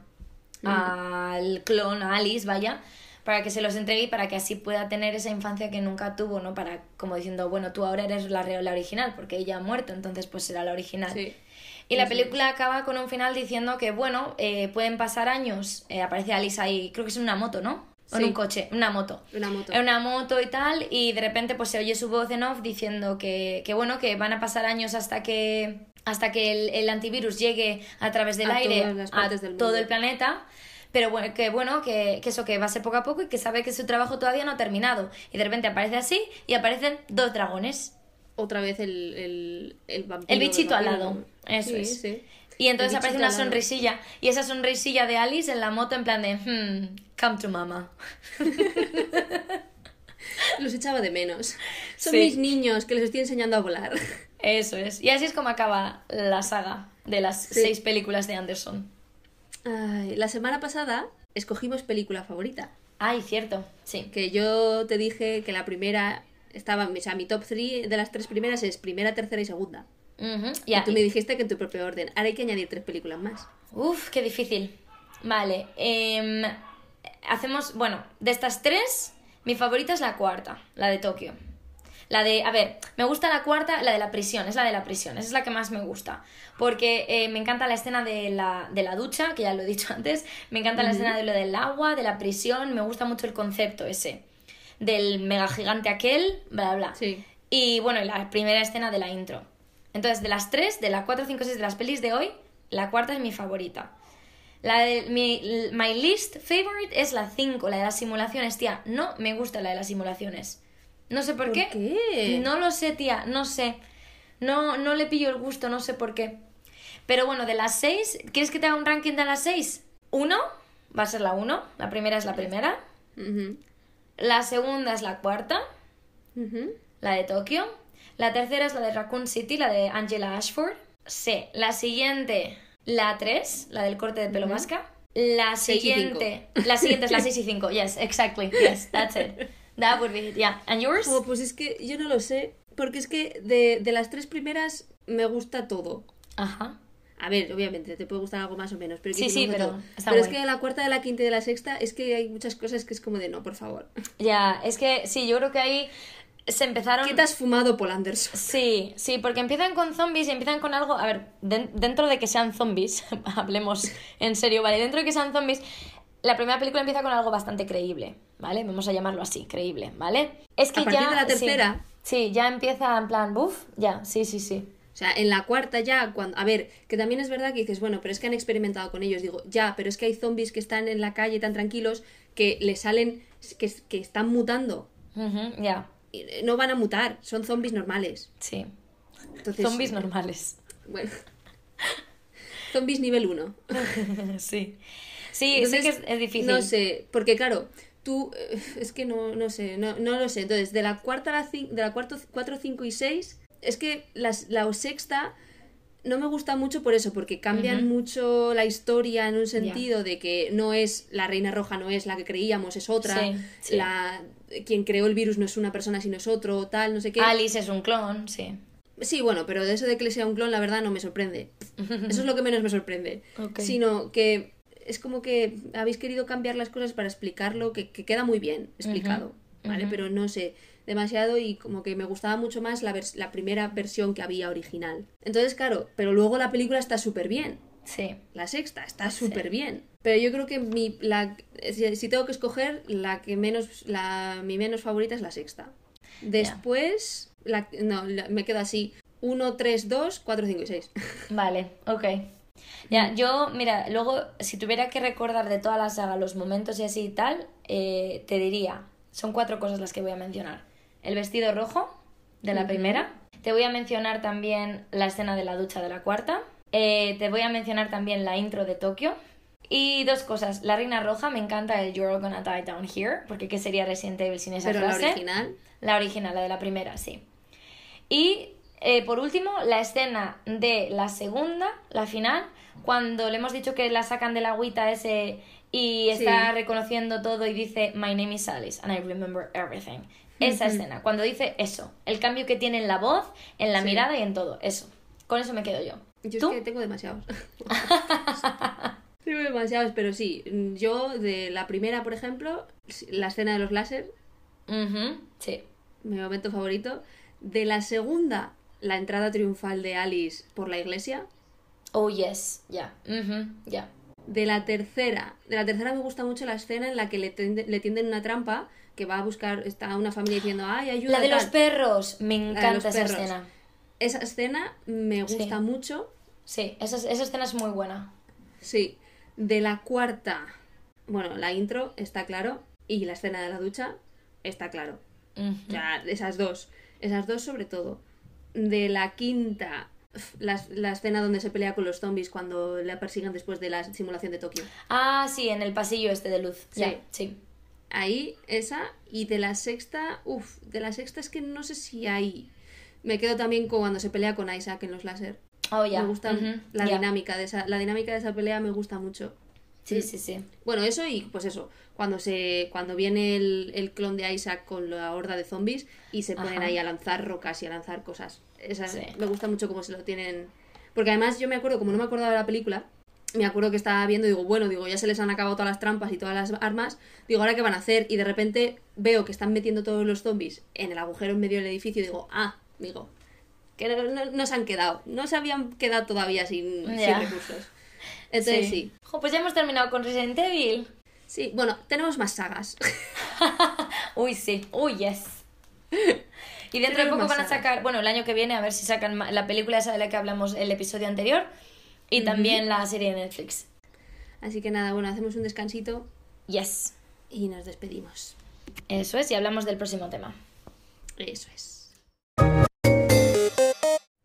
al clon, a Alice, vaya, para que se los entregue y para que así pueda tener esa infancia que nunca tuvo, ¿no? Para, como diciendo, bueno, tú ahora eres la, la original, porque ella ha muerto, entonces pues será la original. Sí. Y la película acaba con un final diciendo que, bueno, eh, pueden pasar años, eh, aparece Alice ahí, creo que es en una moto, ¿no? O en un coche, una moto Una moto. en una moto y tal, y de repente pues se oye su voz en off diciendo que, que bueno, que van a pasar años hasta que hasta que el, el antivirus llegue a través del A aire las a del todo el planeta. Pero bueno, que bueno, que, que eso que va a ser poco a poco y que sabe que su trabajo todavía no ha terminado. Y de repente aparece así y aparecen dos dragones. Otra vez el, el, el vampiro. El bichito al vampiro. lado. Eso Sí, es. sí. Y entonces aparece una lado. sonrisilla. Y esa sonrisilla de Alice en la moto en plan de, hmm, come to mama. (laughs) Los echaba de menos. Son Sí. mis niños que les estoy enseñando a volar. Eso es. Y así es como acaba la saga de las Sí. seis películas de Anderson. Ay, la semana pasada escogimos película favorita. Ay, cierto, sí. Que yo te dije que la primera estaba, o sea, mi top 3 de las tres primeras es primera, tercera y segunda. Ujú, Y tú me dijiste que en tu propio orden. Ahora hay que añadir tres películas más. Uf, qué difícil. Vale. em, hacemos, bueno, de estas tres, mi favorita es la cuarta, la de Tokio. La de, a ver, me gusta la cuarta, la de la prisión, es la de la prisión, esa es la que más me gusta. Porque eh, me encanta la escena de la, de la ducha, que ya lo he dicho (laughs) antes, me encanta la escena de lo del agua, de la prisión, me gusta mucho el concepto ese, del mega gigante aquel, bla, bla. Sí. Y bueno, y la primera escena de la intro. Entonces, de las tres, de la 4, 5, 6 de las pelis de hoy, la cuarta es mi favorita. La de mi my least favorite es la 5, la de las simulaciones, tía. No me gusta la de las simulaciones. No sé por, ¿Por qué. qué? No lo sé, tía, no sé. No, no le pillo el gusto, no sé por qué. Pero bueno, de las 6, ¿quieres que te haga un ranking de las 6? Uno, va a ser la 1, la primera es la primera. Ujú, La segunda es la cuarta, la de Tokio. La tercera es la de Raccoon City, la de Angela Ashford. Sí. La siguiente, la 3, la del corte de pelo vasca. La Seis y siguiente, la siguiente es la 6 y 5. Yes, exactly. Yes, that's it. That would be it. Yeah. And yours? Oh, pues es que yo no lo sé. Porque es que de, de las tres primeras me gusta todo. Ajá. A ver, obviamente, te puede gustar algo más o menos. Pero, Sí, sí, pero es que de la cuarta, de la quinta y de la sexta es que hay muchas cosas que es como de no, por favor. (laughs) Ya, es que sí, yo creo que ahí se empezaron... ¿Qué te has fumado, Paul Anderson? (laughs) Sí, sí, porque empiezan con zombies y empiezan con algo. A ver, den- dentro de que sean zombies, (laughs) hablemos en serio, ¿vale? Dentro de que sean zombies, la primera película empieza con algo bastante creíble, ¿vale? Vamos a llamarlo así, creíble, ¿vale? Es que A ya. de la sí, tercera. Sí, ya empieza en plan, buf, ya, sí, sí, sí. Sea, en la cuarta ya, cuando. A ver, que también es verdad que dices, bueno, pero es que han experimentado con ellos. Digo, ya, pero es que hay zombies que están en la calle tan tranquilos que le salen. que, que están mutando. Ya, Y No van a mutar, son zombies normales. sí. Entonces, Zombies normales. Bueno. (laughs) zombies nivel 1. (laughs) sí. Sí, sé que es, es difícil. No sé, porque claro, tú. eh, Es que no, no sé, no, no lo sé. Entonces, de la cuarta a la cin- de la cuarta, 4, 5 y 6, es que las, la sexta no me gusta mucho por eso, porque cambian mucho la historia en un sentido de que no es la reina roja, no es la que creíamos, es otra. Sí, sí. La, quien creó el virus no es una persona, sino es otro, tal, no sé qué. Alice es un clon, sí. Sí, bueno, pero de eso de que le sea un clon, la verdad no me sorprende. (laughs) Eso es lo que menos me sorprende. Sino que es como que habéis querido cambiar las cosas para explicarlo, que, que queda muy bien explicado, ¿vale? Pero no sé, demasiado y como que me gustaba mucho más la, la primera versión que había original. Entonces, claro, pero luego la película está súper bien. Sí. La sexta está súper bien. Pero yo creo que mi, la, si, si tengo que escoger, la que menos, la, mi menos favorita es la sexta. Después, la, no, la- me quedo así. 1, 3, 2, 4, 5 y 6. (laughs) Vale, ok. Ya, yo, mira, luego, si tuviera que recordar de toda la saga los momentos y así y tal, eh, te diría, son cuatro cosas las que voy a mencionar. El vestido rojo de la primera. Te voy a mencionar también la escena de la ducha de la cuarta. Eh, te voy a mencionar también la intro de Tokio. Y dos cosas. La reina roja, me encanta el You're all gonna die down here, porque ¿qué sería Resident Evil sin esa Pero la frase? original. La original, la de la primera, sí. Y eh, por último, la escena de la segunda, la final, cuando le hemos dicho que la sacan de la agüita ese y está Sí. reconociendo todo y dice My name is Alice and I remember everything. Esa escena, cuando dice eso, el cambio que tiene en la voz, en la Sí. mirada y en todo, eso. Con eso me quedo yo. Yo ¿Tú? es que tengo demasiados. (laughs) (laughs) tengo demasiados, pero sí. Yo, de la primera, por ejemplo, la escena de los láser, Sí. mi momento favorito. De la segunda, la entrada triunfal de Alice por la iglesia. Oh, yes, ya. Ya. De la tercera, de la tercera me gusta mucho la escena en la que le, le tienden una trampa que va a buscar, está una familia diciendo, ay, ayuda. La de tal". los perros, me encanta esa perros. escena. Esa escena me gusta Sí. mucho. Sí, esa, esa escena es muy buena. Sí. De la cuarta, bueno, la intro está claro. Y la escena de la ducha está claro. O sea, esas dos. Esas dos sobre todo. De la quinta, la, la escena donde se pelea con los zombies cuando la persiguen después de la simulación de Tokio. Ah, sí, en el pasillo este de luz. Sí. Sí. Ahí, esa. Y de la sexta, uff, de la sexta es que no sé si hay. Me quedo también con cuando se pelea con Isaac en los láser. Oh, ya. Me gusta la dinámica de esa, la dinámica de esa pelea me gusta mucho. Sí, sí, sí. Bueno, eso y pues eso, cuando se cuando viene el, el clon de Isaac con la horda de zombies y se ponen Ajá. ahí a lanzar rocas y a lanzar cosas. Esa, Sí. Me gusta mucho cómo se lo tienen. Porque además yo me acuerdo, como no me acordaba de la película, me acuerdo que estaba viendo y digo, bueno, digo, ya se les han acabado todas las trampas y todas las armas, digo, ¿ahora qué van a hacer? Y de repente veo que están metiendo todos los zombies en el agujero en medio del edificio y digo, ah, digo, que no, no- no se han quedado, no se habían quedado todavía sin, recursos. Entonces sí. Jo, pues ya hemos terminado con Resident Evil. Sí, bueno, tenemos más sagas. (laughs) Uy, sí. Uy, yes. Y dentro de poco van a sacar, bueno, el año que viene, a ver si sacan la película esa de la que hablamos el episodio anterior y también la serie de Netflix. Así que nada, bueno, hacemos un descansito Yes. y nos despedimos. Eso es, y hablamos del próximo tema. Eso es.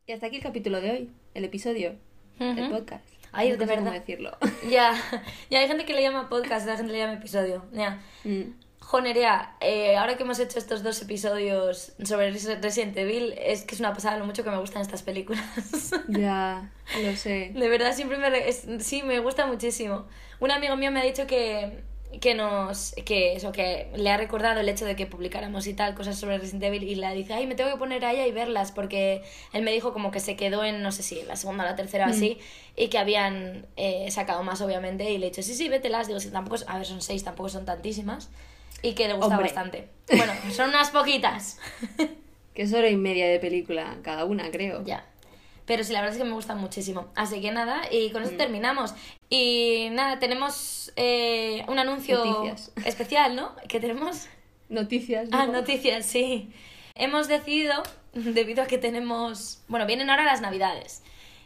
Y hasta aquí el capítulo de hoy, el episodio, el podcast. Ay, No de sé cómo verdad. decirlo. Ya, (laughs) ya hay gente que le llama podcast, la gente le llama episodio. Ya. Mm. Jo, Nerea, eh, ahora que hemos hecho estos dos episodios sobre Res- Resident Evil, es que es una pasada lo mucho que me gustan estas películas. (laughs) Ya, lo sé. De verdad, siempre me... es- sí, me gusta muchísimo. Un amigo mío me ha dicho que, que nos... Que eso, que le ha recordado el hecho de que publicáramos y tal cosas sobre Resident Evil y le dice, ay, me tengo que poner a ella y verlas porque él me dijo como que se quedó en, no sé si, la segunda o la tercera o así y que habían eh, sacado más, obviamente, y le he dicho, sí, sí, vételas. Digo, sí, tampoco... A ver, son seis, tampoco son tantísimas. Y que le gusta Hombre. bastante. Bueno, son unas poquitas. (laughs) Que es hora y media de película cada una, creo. Ya. Pero sí, la verdad es que me gustan muchísimo. Así que nada, y con eso terminamos. Y nada, tenemos eh, un anuncio Noticias. (laughs) especial, ¿no? ¿Qué tenemos? Noticias. Ah, digo. noticias, sí. Hemos decidido, (laughs) debido a que tenemos... Bueno, vienen ahora las navidades.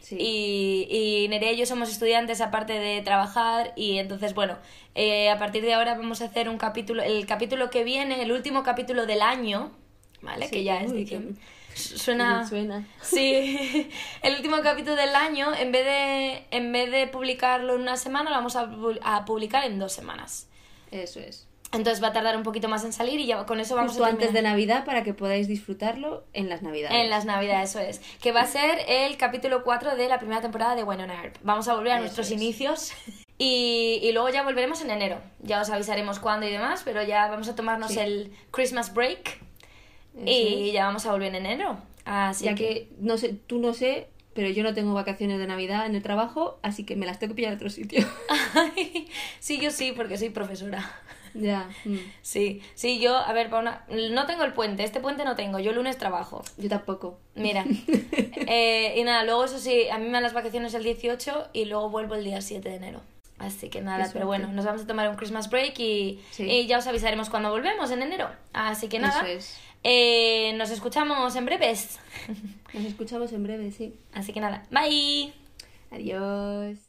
Sí. Y, y Nerea y yo somos estudiantes aparte de trabajar y entonces, bueno, eh, a partir de ahora vamos a hacer un capítulo, el capítulo que viene, el último capítulo del año, ¿vale? Sí, que ya es diciembre. Suena... Suena. (laughs) Sí, el último capítulo del año, en vez de, en vez de publicarlo en una semana, lo vamos a publicar en dos semanas. Eso es. Entonces va a tardar un poquito más en salir y ya con eso vamos Justo a antes de. Navidad para que podáis disfrutarlo en las Navidades. En las navidades, eso es. Que va a ser el capítulo 4 de la primera temporada de Winona Earp. Vamos a volver a Eso nuestros es. inicios. (laughs) Y, y luego ya volveremos en enero. Ya os avisaremos cuándo y demás, pero ya vamos a tomarnos Sí. el Christmas break Eso y es. ya vamos a volver en enero. Así ya que... que no sé, tú no sé, pero yo no tengo vacaciones de Navidad en el trabajo, así que me las tengo que pillar a otro sitio. (laughs) sí, yo sí, porque soy profesora. Ya. (laughs) mm. Sí, sí, yo, a ver, Paula, no tengo el puente, este puente no tengo, yo el lunes trabajo. Yo tampoco. Mira. (laughs) Eh, y nada, luego eso sí, a mí me dan las vacaciones el 18 y luego vuelvo el día 7 de enero. Así que nada, pero bueno, nos vamos a tomar un Christmas break y, Sí. y ya os avisaremos cuando volvemos en enero. Así que nada, es. eh, nos escuchamos en breves. Nos escuchamos en breve, sí. Así que nada, bye. Adiós.